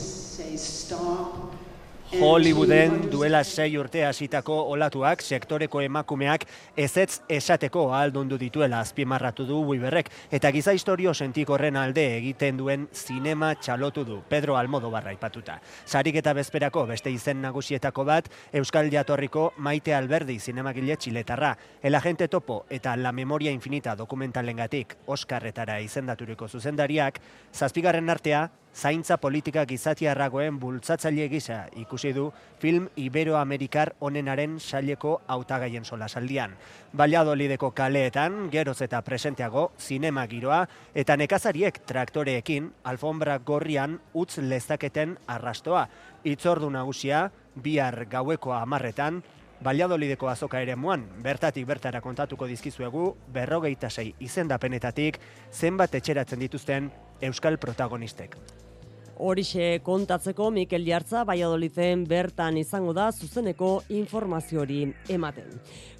Hollywooden duela sei urte hasitako olatuak sektoreko emakumeak ezetz esateko aldundu dituela azpimarratu du Weaverrek eta giza historio sentikorren alde egiten duen zinema txalotu du Pedro Almodo barra ipatuta. Sarik eta bezperako beste izen nagusietako bat Euskal Jatorriko Maite Alberdi zinemagile txiletarra. El agente topo eta la memoria infinita dokumentalengatik Oskarretara izendaturiko zuzendariak, zazpigarren artea zaintza politika gizatiarragoen bultzatzaile gisa ikusi du film Iberoamerikar onenaren saileko hautagaien solasaldian. Valladolideko kaleetan, geroz eta presenteago, zinema giroa, eta nekazariek traktoreekin alfombra gorrian utz lezaketen arrastoa. Itzordu nagusia, bihar gaueko amarretan, Valladolideko azoka ere muan, bertatik bertara kontatuko dizkizuegu, berrogeita sei izendapenetatik, zenbat etxeratzen dituzten Euskal protagonistek. Horixe kontatzeko Mikel Jartza Valladoliden bertan izango da zuzeneko informazio hori ematen.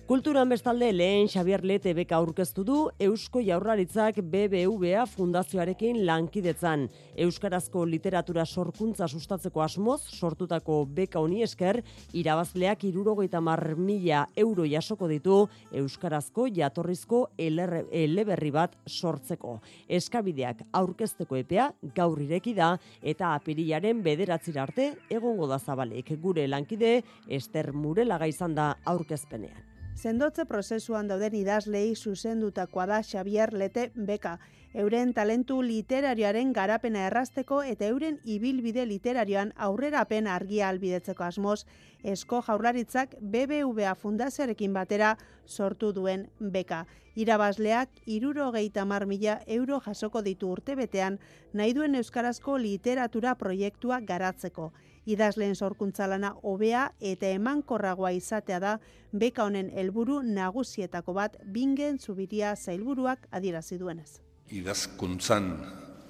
Kulturan bestalde lehen Xavier Lete beka aurkeztu du Eusko Jaurlaritzak BBVA fundazioarekin lankidetzan. Euskarazko literatura sorkuntza sustatzeko asmoz sortutako beka honi esker irabazleak irurogeita mar mila euro jasoko ditu Euskarazko jatorrizko eleberri bat sortzeko. Eskabideak aurkezteko epea gaur ireki da eta apirilaren bederatzira arte egongo da zabalik. Gure lankide Ester Murelaga izan da aurkezpenean. Zendotze prozesuan dauden idazlei zuzendutakoa da Xavier Lete Beka, euren talentu literarioaren garapena errasteko eta euren ibilbide literarioan aurrerapen argia albidetzeko asmoz, esko jaurlaritzak BBVA fundazioarekin batera sortu duen beka. Irabazleak iruro geita mila euro jasoko ditu urtebetean nahi duen euskarazko literatura proiektua garatzeko idazleen sorkuntza lana hobea eta emankorragoa izatea da beka honen helburu nagusietako bat bingen zubiria zailburuak adierazi duenez. Idazkuntzan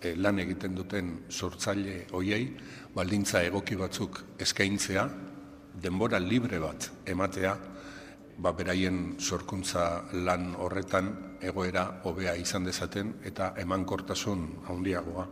eh, lan egiten duten sortzaile hoiei baldintza egoki batzuk eskaintzea, denbora libre bat ematea, ba beraien sorkuntza lan horretan egoera hobea izan dezaten eta emankortasun handiagoa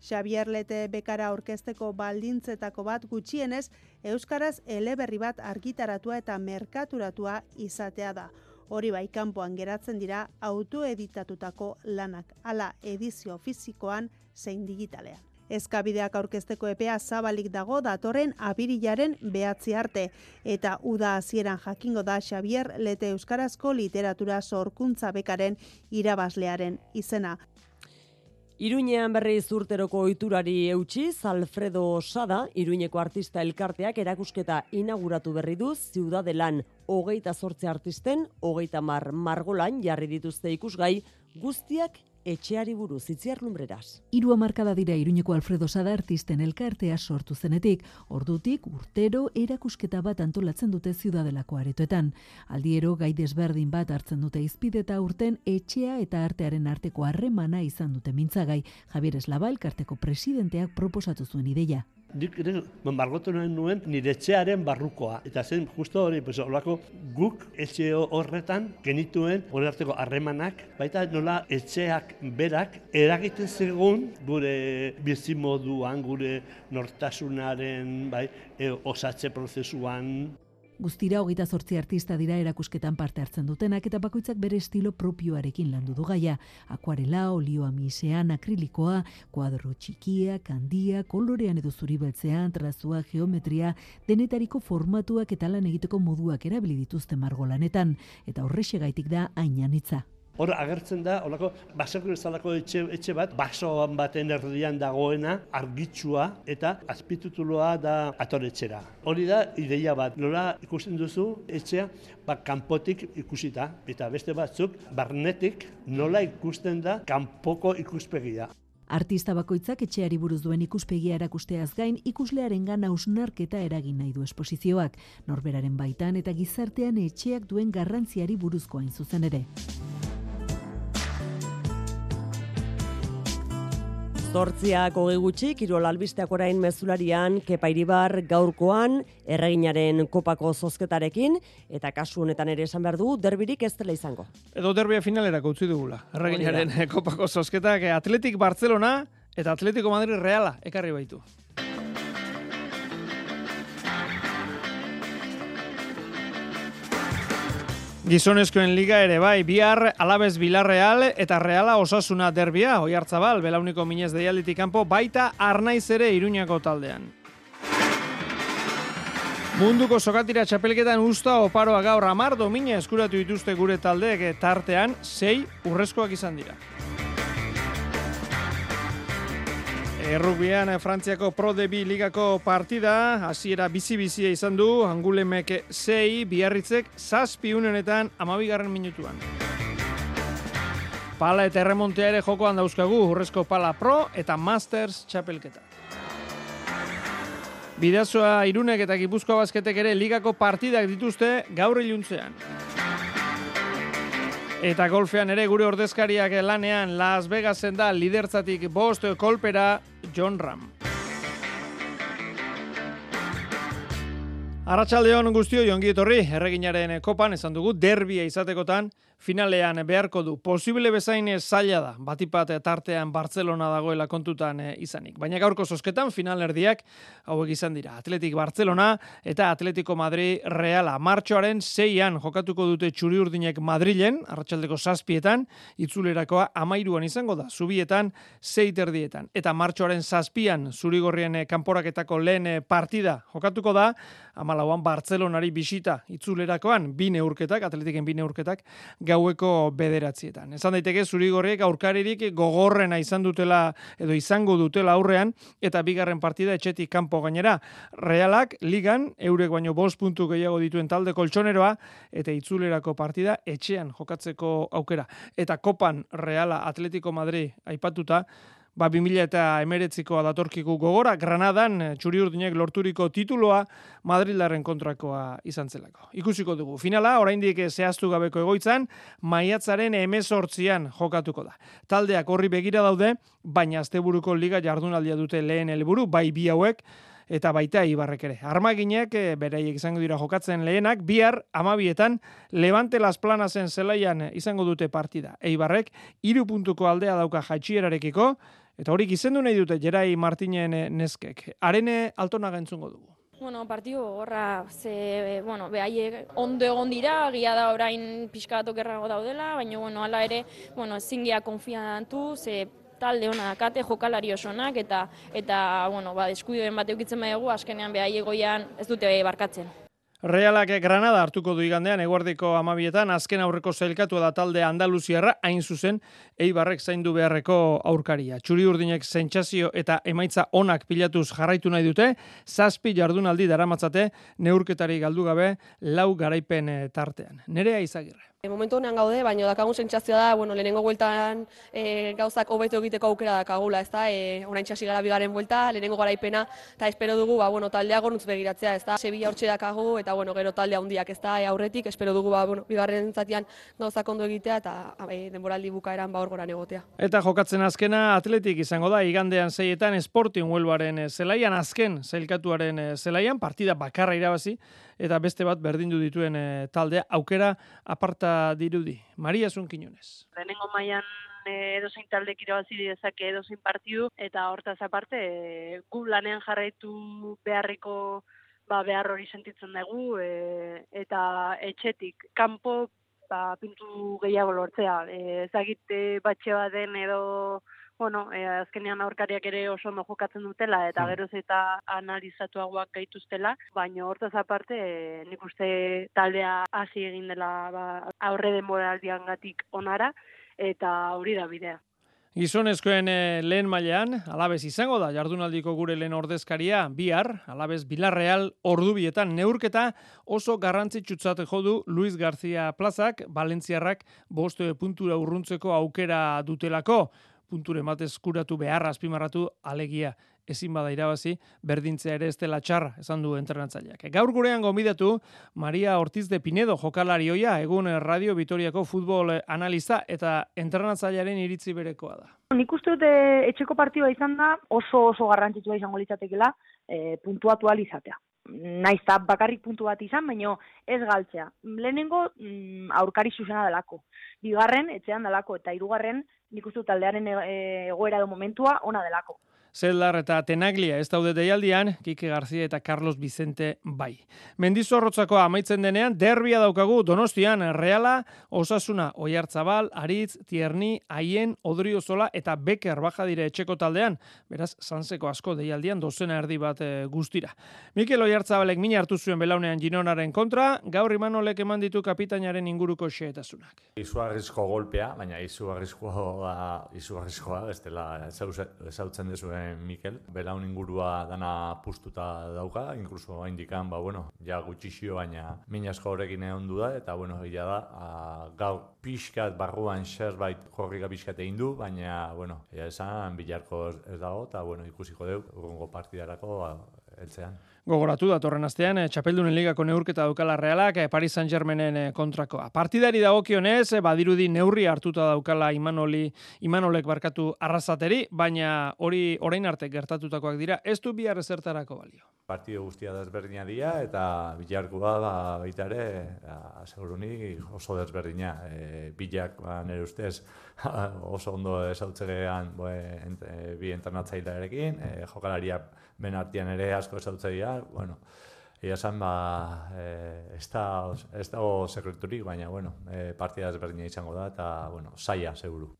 Xavier Lete bekara orkesteko baldintzetako bat gutxienez euskaraz eleberri bat argitaratua eta merkaturatua izatea da. Hori bai kanpoan geratzen dira autoeditatutako lanak, hala edizio fisikoan zein digitalean. Eskabideak aurkezteko epea zabalik dago datorren abirilaren behatzi arte. Eta uda hasieran jakingo da Xavier Lete Euskarazko literatura sorkuntza bekaren irabazlearen izena. Iruñean berri zurteroko ohiturari eutxiz, Alfredo Sada, Iruñeko artista elkarteak erakusketa inauguratu berri du, ziudadelan hogeita zortze artisten, hogeita mar margolan jarri dituzte ikusgai, guztiak etxeari buruz itziar lumbreras. Hiru hamarkada dira Iruñeko Alfredo Sada artisten elkartea sortu zenetik, ordutik urtero erakusketa bat antolatzen dute ziudadelako aretoetan. Aldiero gai desberdin bat hartzen dute izpide eta urten etxea eta artearen arteko harremana izan dute mintzagai. Javier Eslaba elkarteko presidenteak proposatu zuen ideia. Nik ere margotu nuen nire etxearen barrukoa. Eta zen justo hori, pues, olako guk etxe horretan genituen hori arteko harremanak, baita nola etxeak berak eragiten zegoen gure bizimoduan, gure nortasunaren bai, e, osatze prozesuan, Guztira hogeita zortzi artista dira erakusketan parte hartzen dutenak eta bakoitzak bere estilo propioarekin landu du gaia. Akuarela, olioa misean, akrilikoa, kuadro txikia, kandia, kolorean edo zuri beltzean, trazua, geometria, denetariko formatuak eta lan egiteko moduak erabili dituzte margolanetan. Eta horrexegaitik da ainanitza. Hor agertzen da, holako baserri bezalako etxe, etxe bat, basoan baten erdian dagoena, argitsua eta azpitutuloa da atoretxera. Hori da ideia bat, nola ikusten duzu etxea, ba, kanpotik ikusita, eta beste batzuk, barnetik nola ikusten da kanpoko ikuspegia. Artista bakoitzak etxeari buruz duen ikuspegia erakusteaz gain ikuslearen gana usnarketa eragin nahi du esposizioak, norberaren baitan eta gizartean etxeak duen garrantziari buruzkoa zuzen ere. Zortziak hogei gutxi, kirol albisteak orain mezularian, kepairibar gaurkoan, erreginaren kopako zozketarekin, eta kasu honetan ere esan behar du, derbirik ez dela izango. Edo derbia finalera utzi dugula, erreginaren (laughs) kopako zozketak, Atletik Barcelona eta Atletico Madrid Reala, ekarri baitu. Gizonezkoen liga ere bai, bihar alabez Bilarreal eta Reala osasuna derbia, oi hartzabal, belauniko minez deialditik kanpo, baita arnaiz ere iruñako taldean. Munduko sokatira txapelketan usta oparoa gaur amar domina eskuratu dituzte gure taldeek tartean, sei urrezkoak izan dira. Errubian Frantziako Pro de ligako partida, hasiera bizi-bizia izan du, angulemek sei, biarritzek zazpi unenetan amabigarren minutuan. Pala eta erremontea ere jokoan dauzkagu, urrezko Pala Pro eta Masters txapelketa. Bidazoa irunek eta gipuzkoa bazketek ere ligako partidak dituzte gaur iluntzean. Eta golfean ere gure ordezkariak lanean Las Vegasen da lidertzatik bost kolpera John Ram. Arratxaldeon guztio jongi etorri, erreginaren kopan, esan dugu, derbia izatekotan, finalean beharko du. Posible bezain zaila da, batipat tartean Barcelona dagoela kontutan eh, izanik. Baina gaurko zosketan, final erdiak, hauek izan dira. Atletik Barcelona eta Atletico Madrid Reala. Martxoaren zeian jokatuko dute txuri urdinek Madrilen, arratsaldeko zazpietan, itzulerakoa amairuan izango da, zubietan, zeit erdietan. Eta martxoaren zazpian, zurigorrien eh, kanporaketako lehen eh, partida jokatuko da, amalauan Barcelonari bisita itzulerakoan, bine urketak, atletiken bine urketak, gaueko bederatzietan. Esan daiteke zurigorriek aurkaririk gogorrena izan dutela edo izango dutela aurrean eta bigarren partida etxetik kanpo gainera. Realak ligan eurek baino bost puntu gehiago dituen talde koltsoneroa eta itzulerako partida etxean jokatzeko aukera. Eta kopan Reala Atletico Madrid aipatuta ba, 2000 eta emeretzikoa datorkiku gogora, Granadan eh, txuri urdinek lorturiko tituloa Madrilaren kontrakoa izan zelako. Ikusiko dugu. Finala, oraindik zehaztu gabeko egoitzan, maiatzaren emezortzian jokatuko da. Taldeak horri begira daude, baina asteburuko liga jardunaldia dute lehen helburu bai bi hauek, eta baita ibarrek ere. Armaginek, e, beraiek izango dira jokatzen lehenak, bihar amabietan Levante Las Planasen zelaian izango dute partida. Eibarrek, iru puntuko aldea dauka jaitxierarekiko, Eta hori gizendu nahi dute Jerai Martinen eh, neskek. Arene altona entzungo dugu. Bueno, partio horra, ze, bueno, behaiek ondo egon dira, gila da orain pixka bat okerrago daudela, baina, bueno, ala ere, bueno, zingia konfiantu, ze talde hona dakate, jokalari osonak, eta, eta bueno, ba, deskuiduen bat eukitzen baiagu, askenean behaiek goian ez dute barkatzen. Realak Granada hartuko du igandean eguardiko amabietan, azken aurreko zailkatu da talde Andaluziarra, hain zuzen, eibarrek zaindu beharreko aurkaria. Txuri urdinek zentsazio eta emaitza onak pilatuz jarraitu nahi dute, zazpi jardunaldi daramatzate neurketari galdu gabe lau garaipen tartean. Nerea izagirre. E, momentu honean gaude, baina dakagun sentsazioa da, bueno, lehenengo bueltan e, gauzak hobeto egiteko aukera dakagula, ez da, e, orain txasi gara bigaren buelta, lehenengo garaipena, eta espero dugu, ba, bueno, taldea gornutz begiratzea, ez da, Sevilla hortxe dakagu, eta, bueno, gero taldea handiak ez da, e, aurretik, espero dugu, ba, bueno, bigarren zatian gauzak ondo egitea, eta e, denboraldi bukaeran ba hor egotea. Eta jokatzen azkena atletik izango da, igandean zeietan Sporting Huelvaren zelaian, azken zailkatuaren e, zelaian, partida bakarra irabazi, eta beste bat berdindu dituen e, taldea aukera aparta dirudi. Maria Zunkinunez. Lehenengo mailan e, edozein talde irabazi dezake edozein partidu eta hortaz aparte e, gu lanean jarraitu beharriko ba, behar hori sentitzen dugu e, eta etxetik kanpo ba, pintu gehiago lortzea. E, ezagite batxe bat den edo bueno, e, azkenean aurkariak ere oso ondo jokatzen dutela eta mm. geroz eta analizatuagoak gaituztela, baina hortaz aparte e, nik uste taldea hasi egin dela ba, aurre denboraldian gatik onara eta hori da bidea. Gizonezkoen e, lehen mailean, alabez izango da, jardunaldiko gure lehen ordezkaria, bihar, alabez Bilarreal ordubietan neurketa oso garrantzitsutzat jodu Luis García Plazak, Valentziarrak bostu puntura urruntzeko aukera dutelako punture matez kuratu beharra azpimarratu alegia ezin bada irabazi, berdintzea ere ez dela txarra, esan du entrenatzaileak. Gaur gurean gomidatu, Maria Ortiz de Pinedo, jokalari oia, egun Radio Vitoriako futbol analiza eta entrenatzailearen iritzi berekoa da. Nik uste dute etxeko partioa izan da oso oso garrantzitsua izango litzatekela e, puntuatu alizatea naiz eta bakarrik puntu bat izan, baino ez galtzea. Lehenengo mm, aurkari zuzena delako. Bigarren, etxean delako, eta hirugarren nik uste taldearen e, egoera do momentua ona delako. Zeldar eta Tenaglia ez daude deialdian, Kike Garzia eta Carlos Vicente bai. Mendizorrotzako amaitzen denean, derbia daukagu Donostian, Reala, Osasuna, Oiartzabal, Aritz, Tierni, Aien, Odriozola eta Beker baja dire etxeko taldean, beraz, zanzeko asko deialdian dozena erdi bat e, guztira. Mikel Oiartzabalek mina hartu zuen belaunean Ginonaren kontra, gaur imanolek eman ditu kapitainaren inguruko xeetasunak. Izugarrizko golpea, baina izugarrizkoa, izugarrizkoa, ez dela, ezautzen dezuen Mikel. Belaun ingurua dana pustuta dauka, inkluso indikan, ba, bueno, ja gutxixio, baina minasko horrekin egon du da, eta, bueno, ila da, a, gau pixkat barruan zerbait jorrika pixkat egin du, baina, bueno, ja esan, bilarko ez dago, eta, bueno, ikusiko deu, urrungo partidarako, eltzean. Gogoratu da torren astean, eh, Txapeldunen ligako neurketa daukala realak eh, Paris Saint-Germainen eh, kontrakoa. Partidari dagokionez, badirudi neurri hartuta daukala Imanoli, Imanolek barkatu arrazateri, baina hori orain arte gertatutakoak dira, ez du bihar ezertarako balio. Partido guztia desberdina dira eta bilarkoa da baita ere, aseguruni oso desberdina. E, bilak ba, nire ustez (laughs) oso ondo esautzegean bi internatzailearekin, e, jokalaria ben artian ere asko esautzea bueno, Ia esan, ba, e, ez, da, ez dago sekreturik, baina, bueno, e, partida ezberdina izango da, eta, bueno, saia, seguru.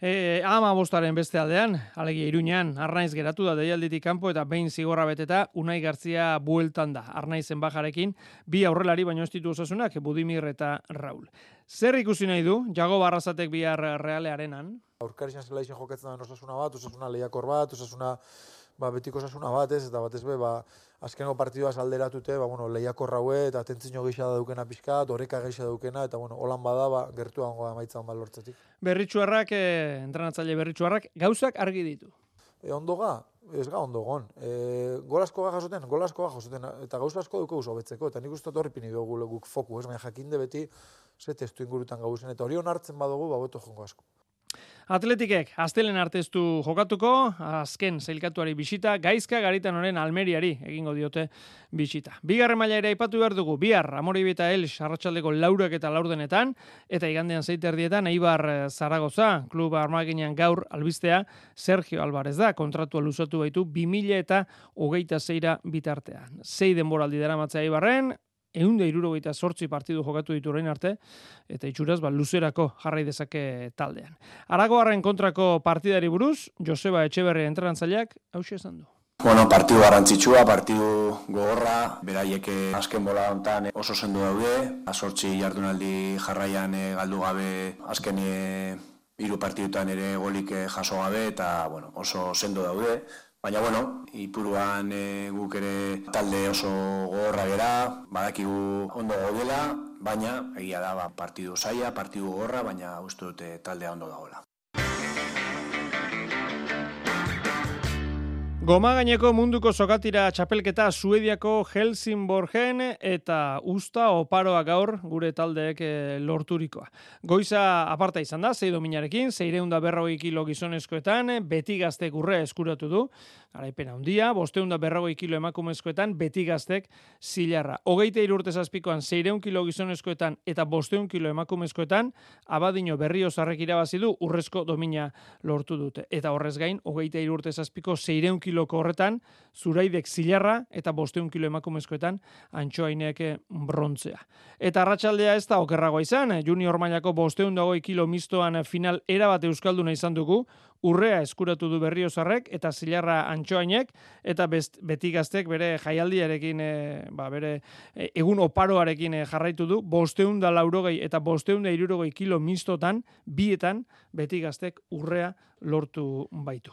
E, ama bostaren beste aldean, alegia iruñan, arnaiz geratu da deialditik kanpo eta behin zigorra beteta, unai gartzia bueltan da, arnaizen bajarekin, bi aurrelari baino ez ditu osasunak, Budimir eta Raul. Zer ikusi nahi du, jago barrazatek bihar realearenan? Aurkarixan zela izan joketzen da osasuna bat, osasuna lehiakor bat, osasuna ba, betiko sasuna bat, ez, eta batez be, ba, azkeneko partidua salderatute, ba, bueno, lehiako raue, eta tentzino gisa da dukena pixka, horreka gisa dukena, eta, bueno, holan bada, ba, gertu hango da maitzan balortzetik. Berritxuarrak, eh, entranatzaile berritxuarrak, gauzak argi ditu. E, ondo ga, ez ga ondo gon. E, golasko ga jasoten, golasko ga jasoten, eta gauz asko duko oso betzeko, eta nik uste horri pini dugu guk foku, ez, baina jakinde beti, ze testu ingurutan gauzen, eta hori hartzen badugu, ba, beto jongo asko. Atletikek, astelen artestu jokatuko, azken zeilkatuari bisita, gaizka garitan honen almeriari egingo diote bisita. Bigarre maila ere aipatu behar dugu, bihar, amori eta el, sarratxaldeko laurak eta laurdenetan, eta igandean zeiterdietan, Eibar eh, Zaragoza, klub armaginean gaur albistea, Sergio Alvarez da, kontratua luzatu baitu, 2000 eta hogeita zeira bitartean. Zei denboraldi dara matzea Eibarren, egun da irurogeita sortzi partidu jokatu ditu arte, eta itxuraz, ba, luzerako jarrai dezake taldean. Aragoarren kontrako partidari buruz, Joseba Etxeberri entrenantzaileak, hau esan du. Bueno, partidu garrantzitsua, partidu gogorra, beraiek azken bola hontan oso sendu daude, azortzi jardunaldi jarraian eh, galdu gabe azken eh, hiru partidutan ere golik eh, jaso gabe eta bueno, oso sendo daude. Baina, bueno, ipuruan e, guk ere talde oso gogorra gera, badakigu ondo gaudela, baina egia da ba, partidu zaia, partidu gorra, baina uste dute taldea ondo dagoela. Goma gaineko munduko sokatira txapelketa Suediako Helsingborgen eta usta oparoa gaur gure taldeek eh, lorturikoa. Goiza aparta izan da, zei dominarekin, zeireunda berrogei kilo gizonezkoetan, beti gazte gurre eskuratu du, garaipena handia, bosteunda berrogei kilo emakumezkoetan, beti gaztek zilarra. Hogeite irurte zazpikoan, zeireun kilo gizonezkoetan eta bosteun kilo emakumezkoetan, abadino berrio zarrek irabazi du, urrezko domina lortu dute. Eta horrez gain, hogeite irurte zazpiko zeireun kiloko horretan, zuraidek zilarra eta bosteun kilo emakumezkoetan antxoainek brontzea. Eta arratsaldea ez da okerragoa izan, junior mailako bosteun dagoi kilo mistoan final erabat euskalduna izan dugu, urrea eskuratu du berriozarrek eta zilarra antxoainek eta best, beti gaztek bere jaialdiarekin e, ba, bere e, egun oparoarekin e, jarraitu du bosteun da laurogei eta bosteun da irurogei kilo mistotan bietan beti gaztek urrea lortu baitu.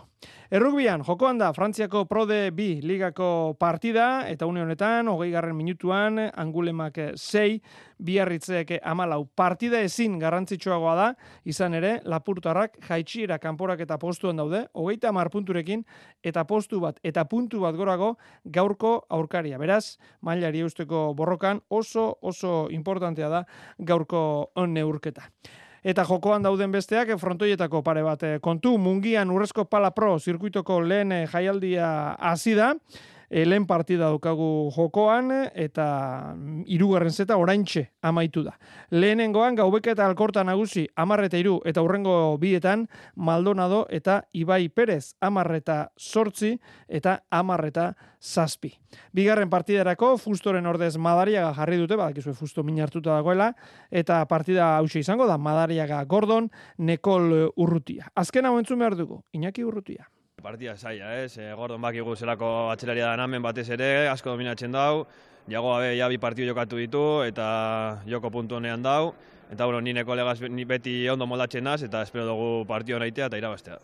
Errugbian, jokoan da, Frantziako Prode B ligako partida, eta une honetan, hogei garren minutuan, angulemak sei, biarritzeek amalau. Partida ezin garrantzitsuagoa da, izan ere, lapurtarrak jaitxiera kanporak eta postuan daude, hogeita mar punturekin, eta postu bat, eta puntu bat gorago, gaurko aurkaria. Beraz, mailari eusteko borrokan, oso, oso importantea da, gaurko neurketa. Eta jokoan dauden besteak frontoietako pare bat eh, kontu mungian urrezko pala pro zirkuitoko lehen eh, jaialdia hasi da. E, lehen partida daukagu jokoan eta hirugarren zeta oraintxe amaitu da. Lehenengoan gaubeka eta alkorta nagusi amarreta iru eta urrengo bietan Maldonado eta Ibai Perez amarreta sortzi eta amarreta zazpi. Bigarren partidarako Fustoren ordez Madariaga jarri dute, badakizue Fusto minartuta dagoela, eta partida hause izango da Madariaga Gordon, Nekol Urrutia. Azken hau entzun behar dugu, Iñaki Urrutia. Partida zaila, ez? E, Gordon bakigu zelako atxelaria da namen batez ere, asko dominatzen dau. Jago gabe ja bi partidu jokatu ditu eta joko puntu honean dau. Eta bueno, ni neko legaz beti ondo moldatzen naz eta espero dugu partio naitea eta irabaztea.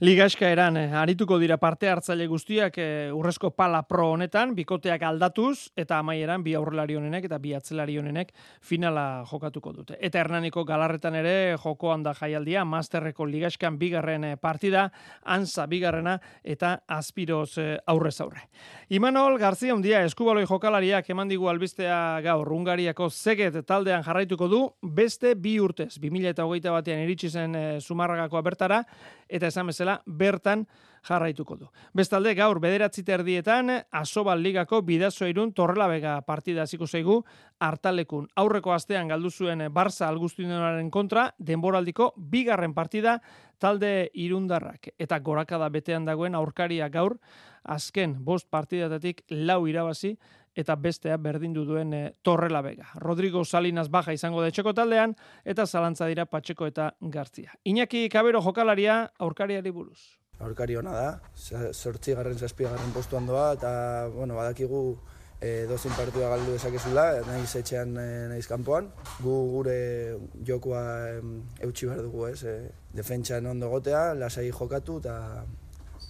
Ligaska eran, eh, arituko dira parte hartzaile guztiak eh, urrezko pala pro honetan, bikoteak aldatuz, eta amaieran bi aurrelari honenek eta bi atzelari honenek finala jokatuko dute. Eta Hernaniko galarretan ere jokoan da jaialdia, masterreko ligaskan bigarren eh, partida, anza bigarrena eta aspiroz eh, aurrez aurre. Imanol Garzia undia eskubaloi jokalariak eman digu albistea gaur Ungariako zeget taldean jarraituko du, beste bi urtez, 2008 batean iritsi zen e, Zumarragakoa bertara, eta esan bezala bertan jarraituko du. Bestalde gaur bederatzi terdietan Asobal Ligako bidazo irun torrelabega partida hasiko zaigu hartalekun. Aurreko astean galdu zuen Barça Algustinonaren kontra denboraldiko bigarren partida talde irundarrak. Eta gorakada betean dagoen aurkaria gaur azken bost partidatatik lau irabazi eta bestea berdindu duen e, Torrela Vega. Rodrigo Salinas baja izango de txeko taldean eta zalantza dira Patxeko eta Gartzia. Iñaki Kabero jokalaria aurkariari buruz. Aurkari hona da, sortzi garren zazpi garren postuan doa, eta bueno, badakigu e, dozin partua galdu dezakezula, nahiz etxean, e, nahiz kanpoan. Gu gure jokoa eutxi behar dugu ez, e, defentsan ondo gotea, lasai jokatu, eta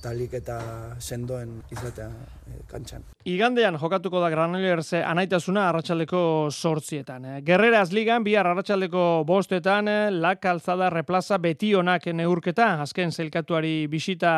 talik eta sendoen izatea e, kantxan. Igandean jokatuko da Granollers anaitasuna arratsaldeko sortzietan. Gerreraz ligan, bihar arratsaldeko bostetan, la calzada replaza beti onak neurketa, azken zelkatuari bisita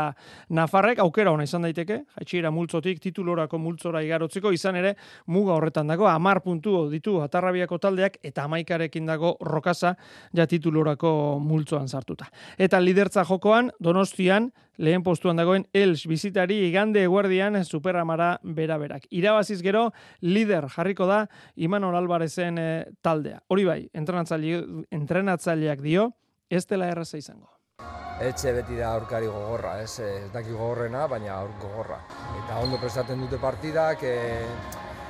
Nafarrek, aukera ona izan daiteke, jaitxira multzotik, titulorako multzora igarotzeko, izan ere, muga horretan dago, amar puntu ditu atarrabiako taldeak, eta amaikarekin dago rokaza, ja titulorako multzoan sartuta. Eta lidertza jokoan, donostian, lehen postuan dagoen Els bizitari igande eguerdian superamara bera berak. Irabaziz gero, lider jarriko da Imanol Albarezen e, taldea. Hori bai, entrenatzaileak dio, ez dela erraza izango. Etxe beti da aurkari gogorra, ez, ez daki gogorrena, baina aur gogorra. Eta ondo prestaten dute partidak, e,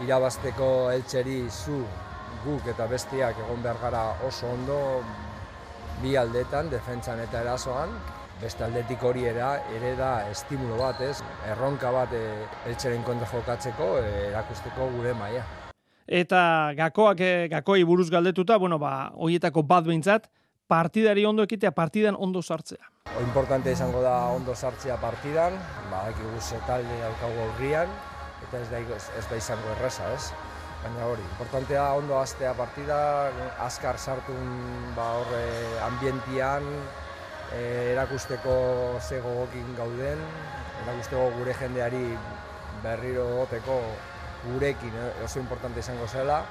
irabazteko eltseri zu guk eta bestiak egon behar gara oso ondo bi aldetan, defentsan eta erasoan, beste aldetik hori era, ere da estimulo bat, ez? Erronka bat e, eltseren kontra jokatzeko, e, erakusteko gure maia. Eta gakoak e, gakoi buruz galdetuta, bueno, ba, hoietako bat behintzat, partidari ondo ekitea, partidan ondo sartzea. O importante izango da ondo sartzea partidan, ba, eki talde daukagu aurrian, eta ez da, ez da izango erraza, ez? Baina hori, importantea ondo hastea partida, azkar sartu ba horre ambientian, erakusteko ze gogokin gauden, erakusteko gure jendeari berriro goteko gurekin eh, oso importante izango zela,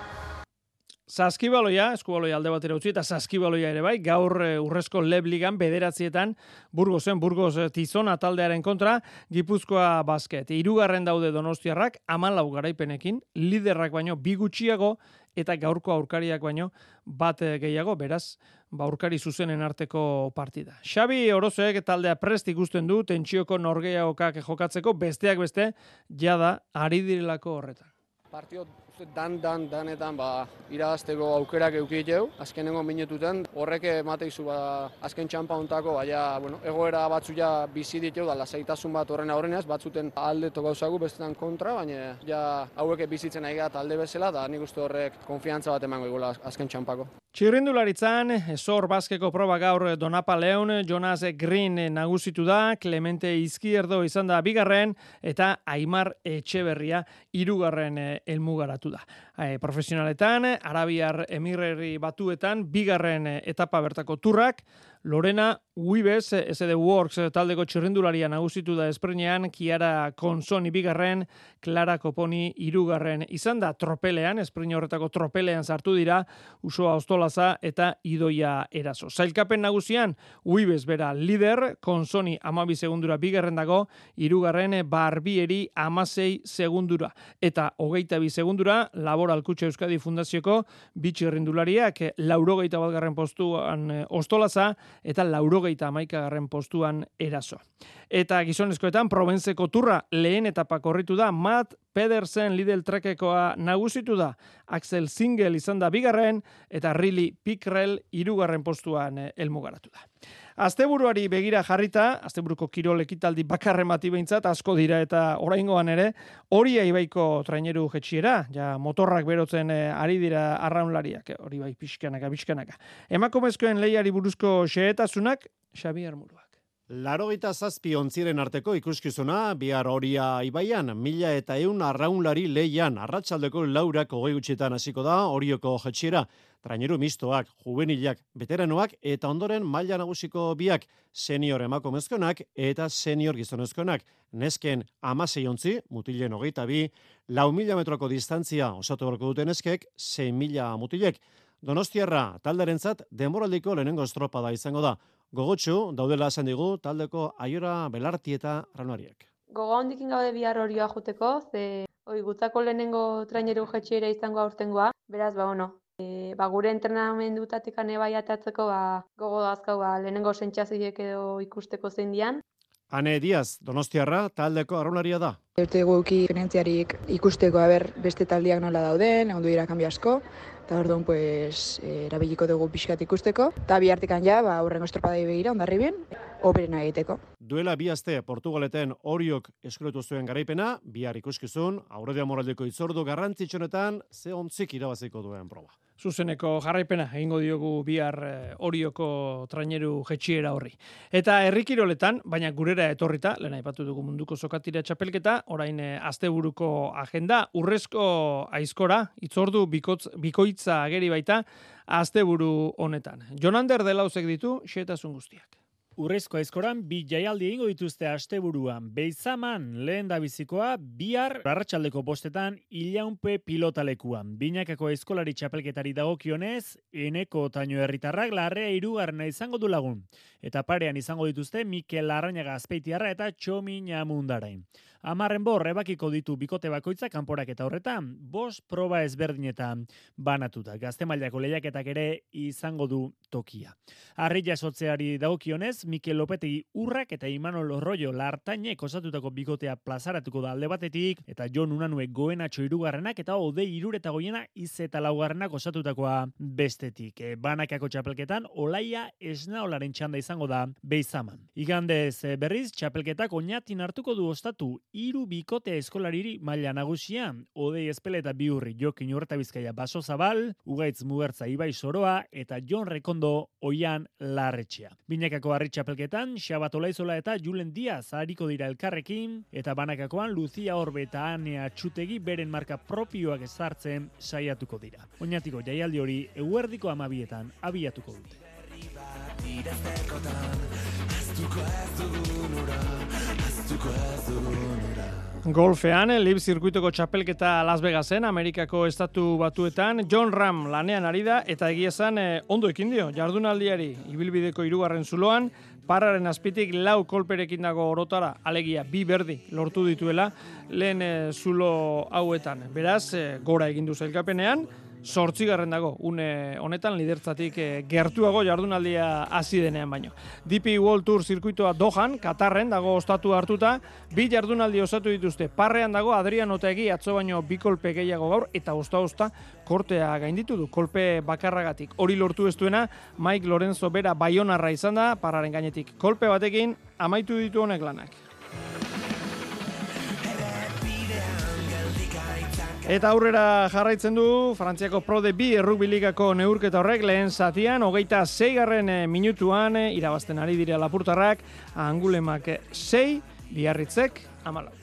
Saskibaloia, eskubaloia alde batera utzi, eta saskibaloia ere bai, gaur uh, urrezko lebligan bederatzietan, Burgosen, Burgos uh, Tizona taldearen kontra, Gipuzkoa basket. Irugarren daude donostiarrak, aman lau garaipenekin, liderrak baino, bigutxiago, eta gaurko aurkariak baino, bat uh, gehiago, beraz, ba aurkari zuzenen arteko partida. Xabi Orozoek taldea prest ikusten du, tentsioko norgeiagokak jokatzeko, besteak beste, jada, ari direlako horretan. Partio dan, dan, danetan ba, irabazteko aukerak eukiteu, azkenengo minututan, horrek emateizu ba, azken txampa ontako, baina, bueno, egoera batzu ja bizi ditu da, lasaitasun bat horren aurrenaz, batzuten alde tokauzagu bestetan kontra, baina ja hauek bizitzen nahi alde bezala, da nik uste horrek konfiantza bat emango igula azken txampako. Txirrindularitzan, zor baskeko proba gaur Donapa Leon, Jonas Green nagusitu da, Clemente Izquierdo izan da bigarren, eta Aimar Etxeberria irugarren eh, elmugaratu da. E, profesionaletan, Arabiar Emirreri batuetan, bigarren eh, etapa bertako turrak, Lorena Uibes, SD Works taldeko txirrindularia nagusitu da esprenean, Kiara Konsoni bigarren, Clara Koponi irugarren izan da tropelean, esprene horretako tropelean sartu dira, Usoa Ostolaza eta Idoia Eraso. Zailkapen nagusian, Uibes bera lider, Konsoni amabi segundura bigarren dago, irugarren Barbieri amasei segundura. Eta hogeita bi segundura, Laboral Kutxe Euskadi Fundazioko bitxirrindulariak laurogeita batgarren postuan eh, Ostolaza, eta laurogeita amaika garren postuan eraso. Eta gizonezkoetan, Provenzeko turra lehen etapa korritu da, Matt Pedersen Lidl Trekekoa nagusitu da, Axel Single izan da bigarren, eta Rili Pikrel irugarren postuan eh, elmugaratu da. Asteburuari begira jarrita, asteburuko kirol ekitaldi bakarren bati behintzat, asko dira eta oraingoan ere, hori aibaiko traineru jetxiera, ja motorrak berotzen eh, ari dira arraunlariak, hori bai pixkanaka, pixkanaka. Emakumezkoen lehiari buruzko xehetasunak, Xabi Armuruak. Larogeita zazpi ontziren arteko ikuskizuna, bihar horia ibaian, mila eta eun arraunlari leian, arratsaldeko laurak hogei gutxetan hasiko da, horioko jetxiera, traineru mistoak, juvenilak, veteranoak, eta ondoren maila nagusiko biak, senior emakumezkonak eta senior gizonezkonak. Nesken amasei ontzi, mutilen hogeita bi, lau mila metroko distantzia osatu berko duten eskek, 6 mila mutilek. Donostiarra, taldarentzat, demoraldiko lehenengo estropada izango da. Gogotxu, daudela esan digu, taldeko aiora belarti eta ranuariak. Gogo handikin gaude bihar horioa juteko, ze oi, gutzako lehenengo traineru jetxera izango aurtengoa, beraz, ba, ono, e, ba, gure entrenamendutatik ane bai atatzeko, ba, gogo dazkau, ba, lehenengo sentxaziek edo ikusteko zein dian. Ane Diaz, Donostiarra, taldeko arrunaria da. Eurte guki ikusteko haber beste taldiak nola dauden, egon dira asko, eta orduan pues eh, erabiliko dugu pixkat ikusteko. Eta bi hartikan ja ba aurrengo estropadai begira ondarri bien operena egiteko. Duela bi aste Portugaleten Oriok eskuretu zuen garaipena bihar ikuskizun aurredia moraldeko itzordu garrantzitsunetan ze ontzik irabaziko duen proba zuzeneko jarraipena egingo diogu bihar eh, Orioko traineru jetxiera horri. Eta herrikiroletan, baina gurera etorrita, lehen aipatu dugu munduko sokatira txapelketa, orain eh, asteburuko agenda, urrezko aizkora, itzordu bikotz, bikoitza ageri baita, asteburu honetan. Jonander delauzek ditu, xetasun guztiak. Urrezko aizkoran bi jaialdi egingo dituzte asteburuan. Beizaman lehen da bizikoa bihar arratsaldeko postetan ilaunpe pilotalekuan. Binakako eskolari txapelketari dagokionez, eneko taino herritarrak larrea irugarrena izango du lagun. Eta parean izango dituzte Mikel Arrañaga azpeitiarra eta Txomin Amundarain. Amarren bor, ebakiko ditu bikote bakoitza kanporak eta horretan, bos proba ezberdinetan banatuta. Gazte mailako lehiaketak ere izango du tokia. Arri jasotzeari daukionez, Mikel Lopetegi urrak eta Imanol Orroio lartainek osatutako bikotea plazaratuko da alde batetik, eta Jon Unanue goenatxo irugarrenak eta ode irureta goiena iz eta laugarrenak osatutakoa bestetik. E, banakako txapelketan, olaia esnaolaren txanda izango da beizaman. Igandez berriz, txapelketak oinatin hartuko du ostatu hiru bikote eskolariri maila nagusia, Odei Espele eta Biurri Jokin Urta Bizkaia Baso Zabal, Ugaitz Mugertza Ibai Soroa eta Jon Rekondo Oian Larretxea. Binakako harri txapelketan, Xabat Olaizola eta Julen Diaz hariko dira elkarrekin, eta banakakoan Lucia Orbe eta Anea Txutegi beren marka propioak ezartzen saiatuko dira. Oinatiko jaialdi hori eguerdiko amabietan abiatuko dute. Golfean, Lib zirkuitoko txapelketa Las Vegasen, Amerikako estatu batuetan, John Ram lanean ari da, eta egia esan eh, ondo ekin dio, jardunaldiari, ibilbideko irugarren zuloan, parraren azpitik lau kolperekin dago orotara, alegia, bi berdi lortu dituela, lehen eh, zulo hauetan. Beraz, eh, gora egin du zailkapenean, sortzigarren dago, une honetan lidertzatik e, gertuago jardunaldia hasi denean baino. DP World Tour zirkuitoa Dohan, Katarren dago ostatu hartuta, bi jardunaldi osatu dituzte. Parrean dago Adrian Otegi atzo baino bi kolpe gehiago gaur eta osta-osta kortea gainditu du kolpe bakarragatik. Hori lortu ez duena Mike Lorenzo bera baionarra izan da parraren gainetik. Kolpe batekin amaitu ditu honek lanak. Eta aurrera jarraitzen du, Frantziako Pro de bi errukbiligako neurketa horrek lehen zatian, hogeita zeigarren eh, minutuan, eh, irabazten ari dira lapurtarrak, angulemak sei, biarritzek, amalau.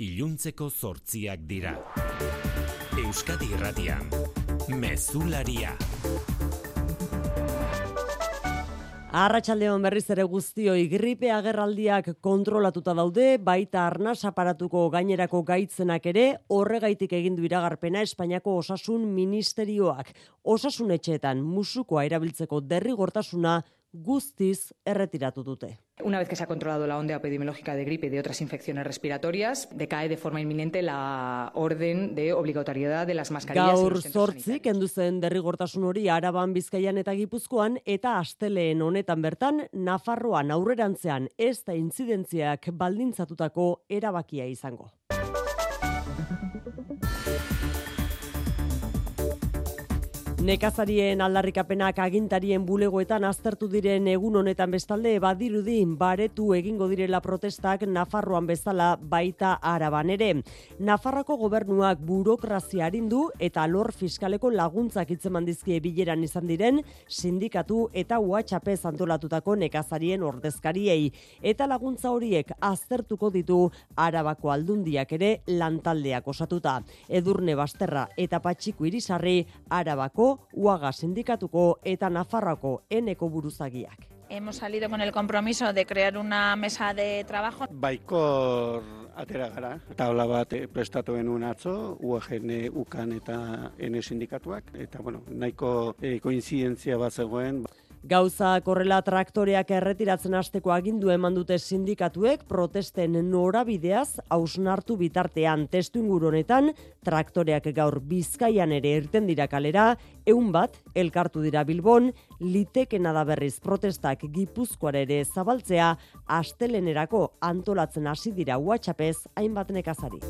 Iluntzeko zortziak dira. Euskadi irratian, mezularia. Arratxaldeon berriz ere guztioi gripe agerraldiak kontrolatuta daude, baita arnaz aparatuko gainerako gaitzenak ere, horregaitik egin du iragarpena Espainiako Osasun Ministerioak. Osasun etxeetan musukoa erabiltzeko derrigortasuna guztiz erretiratu dute. Una vez que se ha controlado la onda epidemiológica de gripe y de otras infecciones respiratorias, decae de forma inminente la orden de obligatoriedad de las mascarillas. Gaur zortzi, kendu zen derrigortasun hori araban bizkaian eta gipuzkoan, eta asteleen honetan bertan, Nafarroan aurrerantzean ez da intzidentziak baldintzatutako erabakia izango. Nekazarien aldarrikapenak agintarien bulegoetan aztertu diren egun honetan bestalde badirudi baretu egingo direla protestak Nafarroan bezala baita araban ere. Nafarrako gobernuak burokrazia arindu eta lor fiskaleko laguntzak itzeman dizkie bileran izan diren sindikatu eta UHP antolatutako nekazarien ordezkariei. Eta laguntza horiek aztertuko ditu arabako aldundiak ere lantaldeak osatuta. Edurne Basterra eta Patxiku Irisarri arabako Uaga sindikatuko eta Nafarroko eneko buruzagiak. Hemos salido con el compromiso de crear una mesa de trabajo. Baikor atera gara, tabla bat eh, prestatu genuen atzo, UAGN, UKAN eta N sindikatuak, eta bueno, nahiko e, koinzidentzia bat zegoen. Gauza korrela traktoreak erretiratzen hasteko agindu eman dute sindikatuek protesten norabideaz hausnartu bitartean. Testu honetan traktoreak gaur bizkaian ere irten dira kalera, eun bat elkartu dira Bilbon, litekena da berriz protestak gipuzkoare ere zabaltzea, astelenerako antolatzen hasi dira WhatsAppez hainbat nekazari.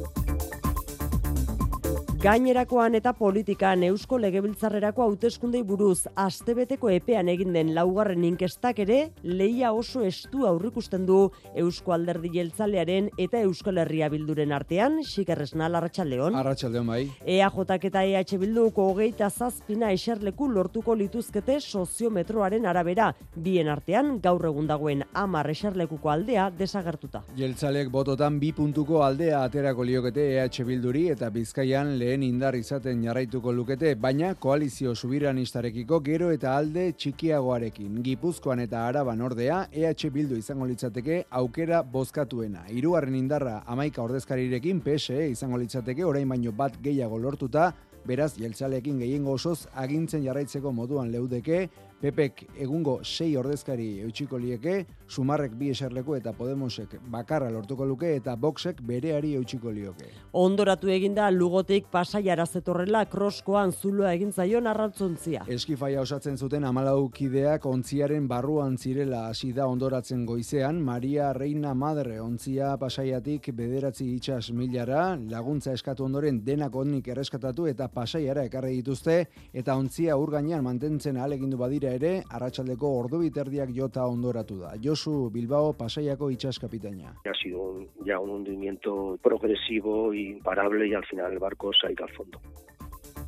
Gainerakoan eta politikan Eusko Legebiltzarrerako hauteskundei buruz astebeteko epean egin den laugarren inkestak ere leia oso estu aurrikusten du Eusko Alderdi Jeltzalearen eta Euskal Herria Bilduren artean, Xikerresna Arratsaldeon. Arratsaldeon bai. EAJ eta EH Bilduko hogeita zazpina eserleku lortuko lituzkete soziometroaren arabera, bien artean gaur egun dagoen amar eserlekuko aldea desagertuta. Jeltzalek bototan bi puntuko aldea aterako liokete EH Bilduri eta Bizkaian le lehen indar izaten jarraituko lukete, baina koalizio subiranistarekiko gero eta alde txikiagoarekin. Gipuzkoan eta araban ordea, EH Bildu izango litzateke aukera bozkatuena. Hirugarren indarra amaika ordezkarirekin PSE izango litzateke orain baino bat gehiago lortuta, beraz jeltzaleekin gehiengo osoz agintzen jarraitzeko moduan leudeke, Pepek egungo sei ordezkari eutxiko lieke, Sumarrek bi eserleku eta Podemosek bakarra lortuko luke eta Voxek bereari eutxiko lioke. Ondoratu eginda lugotik pasaiara zetorrela kroskoan zuloa egin zaion arrantzontzia. Eskifaia osatzen zuten amalau kideak ontziaren barruan zirela hasi da ondoratzen goizean, Maria Reina Madre ontzia pasaiatik bederatzi itxas milara, laguntza eskatu ondoren denak onnik erreskatatu eta pasaiara ekarri dituzte, eta ontzia urgainean mantentzen alegindu badira ere, arratsaldeko ordu biterdiak jota ondoratu da. Josu Bilbao pasaiako itxas kapitaina. Ha sido ya un hundimiento progresivo imparable y al final el barco se ha ido al fondo.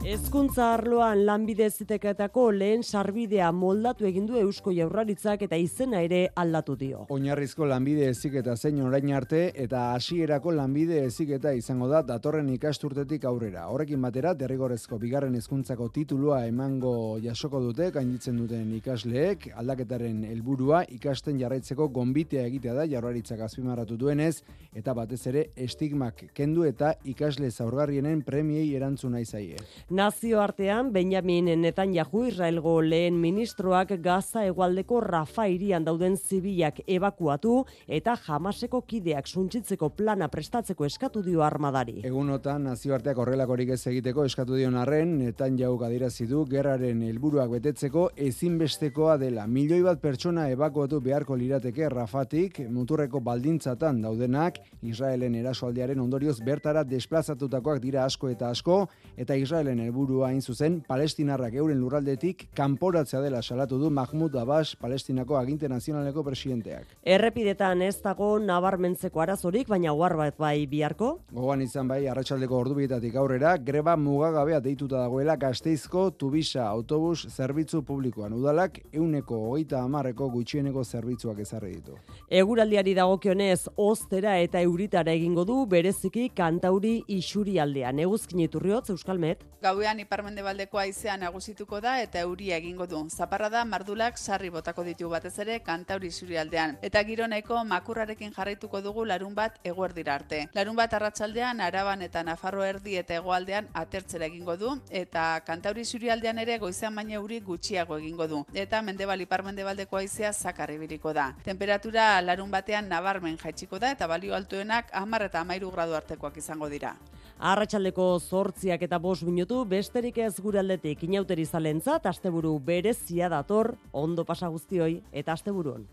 Hezkuntza arloan lanbide ziteketako lehen sarbidea moldatu egin du Eusko Jaurlaritzak eta izena ere aldatu dio. Oinarrizko lanbide eziketa zein orain arte eta hasierako lanbide eziketa izango da datorren ikasturtetik aurrera. Horrekin batera derrigorrezko bigarren hezkuntzako titulua emango jasoko dute gainditzen duten ikasleek aldaketaren helburua ikasten jarraitzeko gonbitea egitea da Jaurlaritzak azpimarratu duenez eta batez ere estigmak kendu eta ikasle zaurgarrienen premiei erantzun nahi zaie. Nazioartean, Benjamin Netanyahu Israelgo lehen ministroak Gaza hegoaldeko Rafa hirian dauden zibilak ebakuatu eta jamaseko kideak suntsitzeko plana prestatzeko eskatu dio armadari. Egunotan nazioarteak horrelakorik ez egiteko eskatu dion arren, netan jauk adirazi du gerraren helburuak betetzeko ezinbestekoa dela. Milioi bat pertsona ebakuatu beharko lirateke Rafatik, muturreko baldintzatan daudenak, Israelen erasoaldiaren ondorioz bertara desplazatutakoak dira asko eta asko, eta Israelen helburua hain zuzen, palestinarrak euren lurraldetik kanporatzea dela salatu du Mahmoud Abbas, palestinako aginte nazionaleko presidenteak. Errepidetan ez dago nabarmentzeko arazorik, baina ohar bat bai biharko. Gogoan izan bai, arratsaldeko ordubietatik aurrera, greba mugagabea deituta dagoela Gasteizko Tubisa autobus zerbitzu publikoan. Udalak euneko hogeita amarreko gutxieneko zerbitzuak ezarri ditu. Eguraldiari dagokionez oztera eta euritara egingo du bereziki kantauri isurialdean. Eguzkin iturriotz Euskalmet. Gauean iparmendebaldeko haizea nagusituko da eta euria egingo du. Zaparra da mardulak sarri botako ditu batez ere kantauri surialdean. Eta gironeko makurrarekin jarraituko dugu larun bat eguerdira arte. Larun bat arratsaldean araban eta nafarro erdi eta hegoaldean atertzera egingo du eta kantauri surialdean ere goizean baina euri gutxiago egingo du. Eta mendebal iparmendebaldeko haizea zakar ibiliko da. Temperatura larun batean nabarmen jaitsiko da eta balio altuenak 10 eta 13 gradu artekoak izango dira. Arratsaldeko zortziak eta bos minutu besterik ez gure aldetik inauteri zalentzat asteburu berezia dator ondo pasa guztioi eta asteburuan.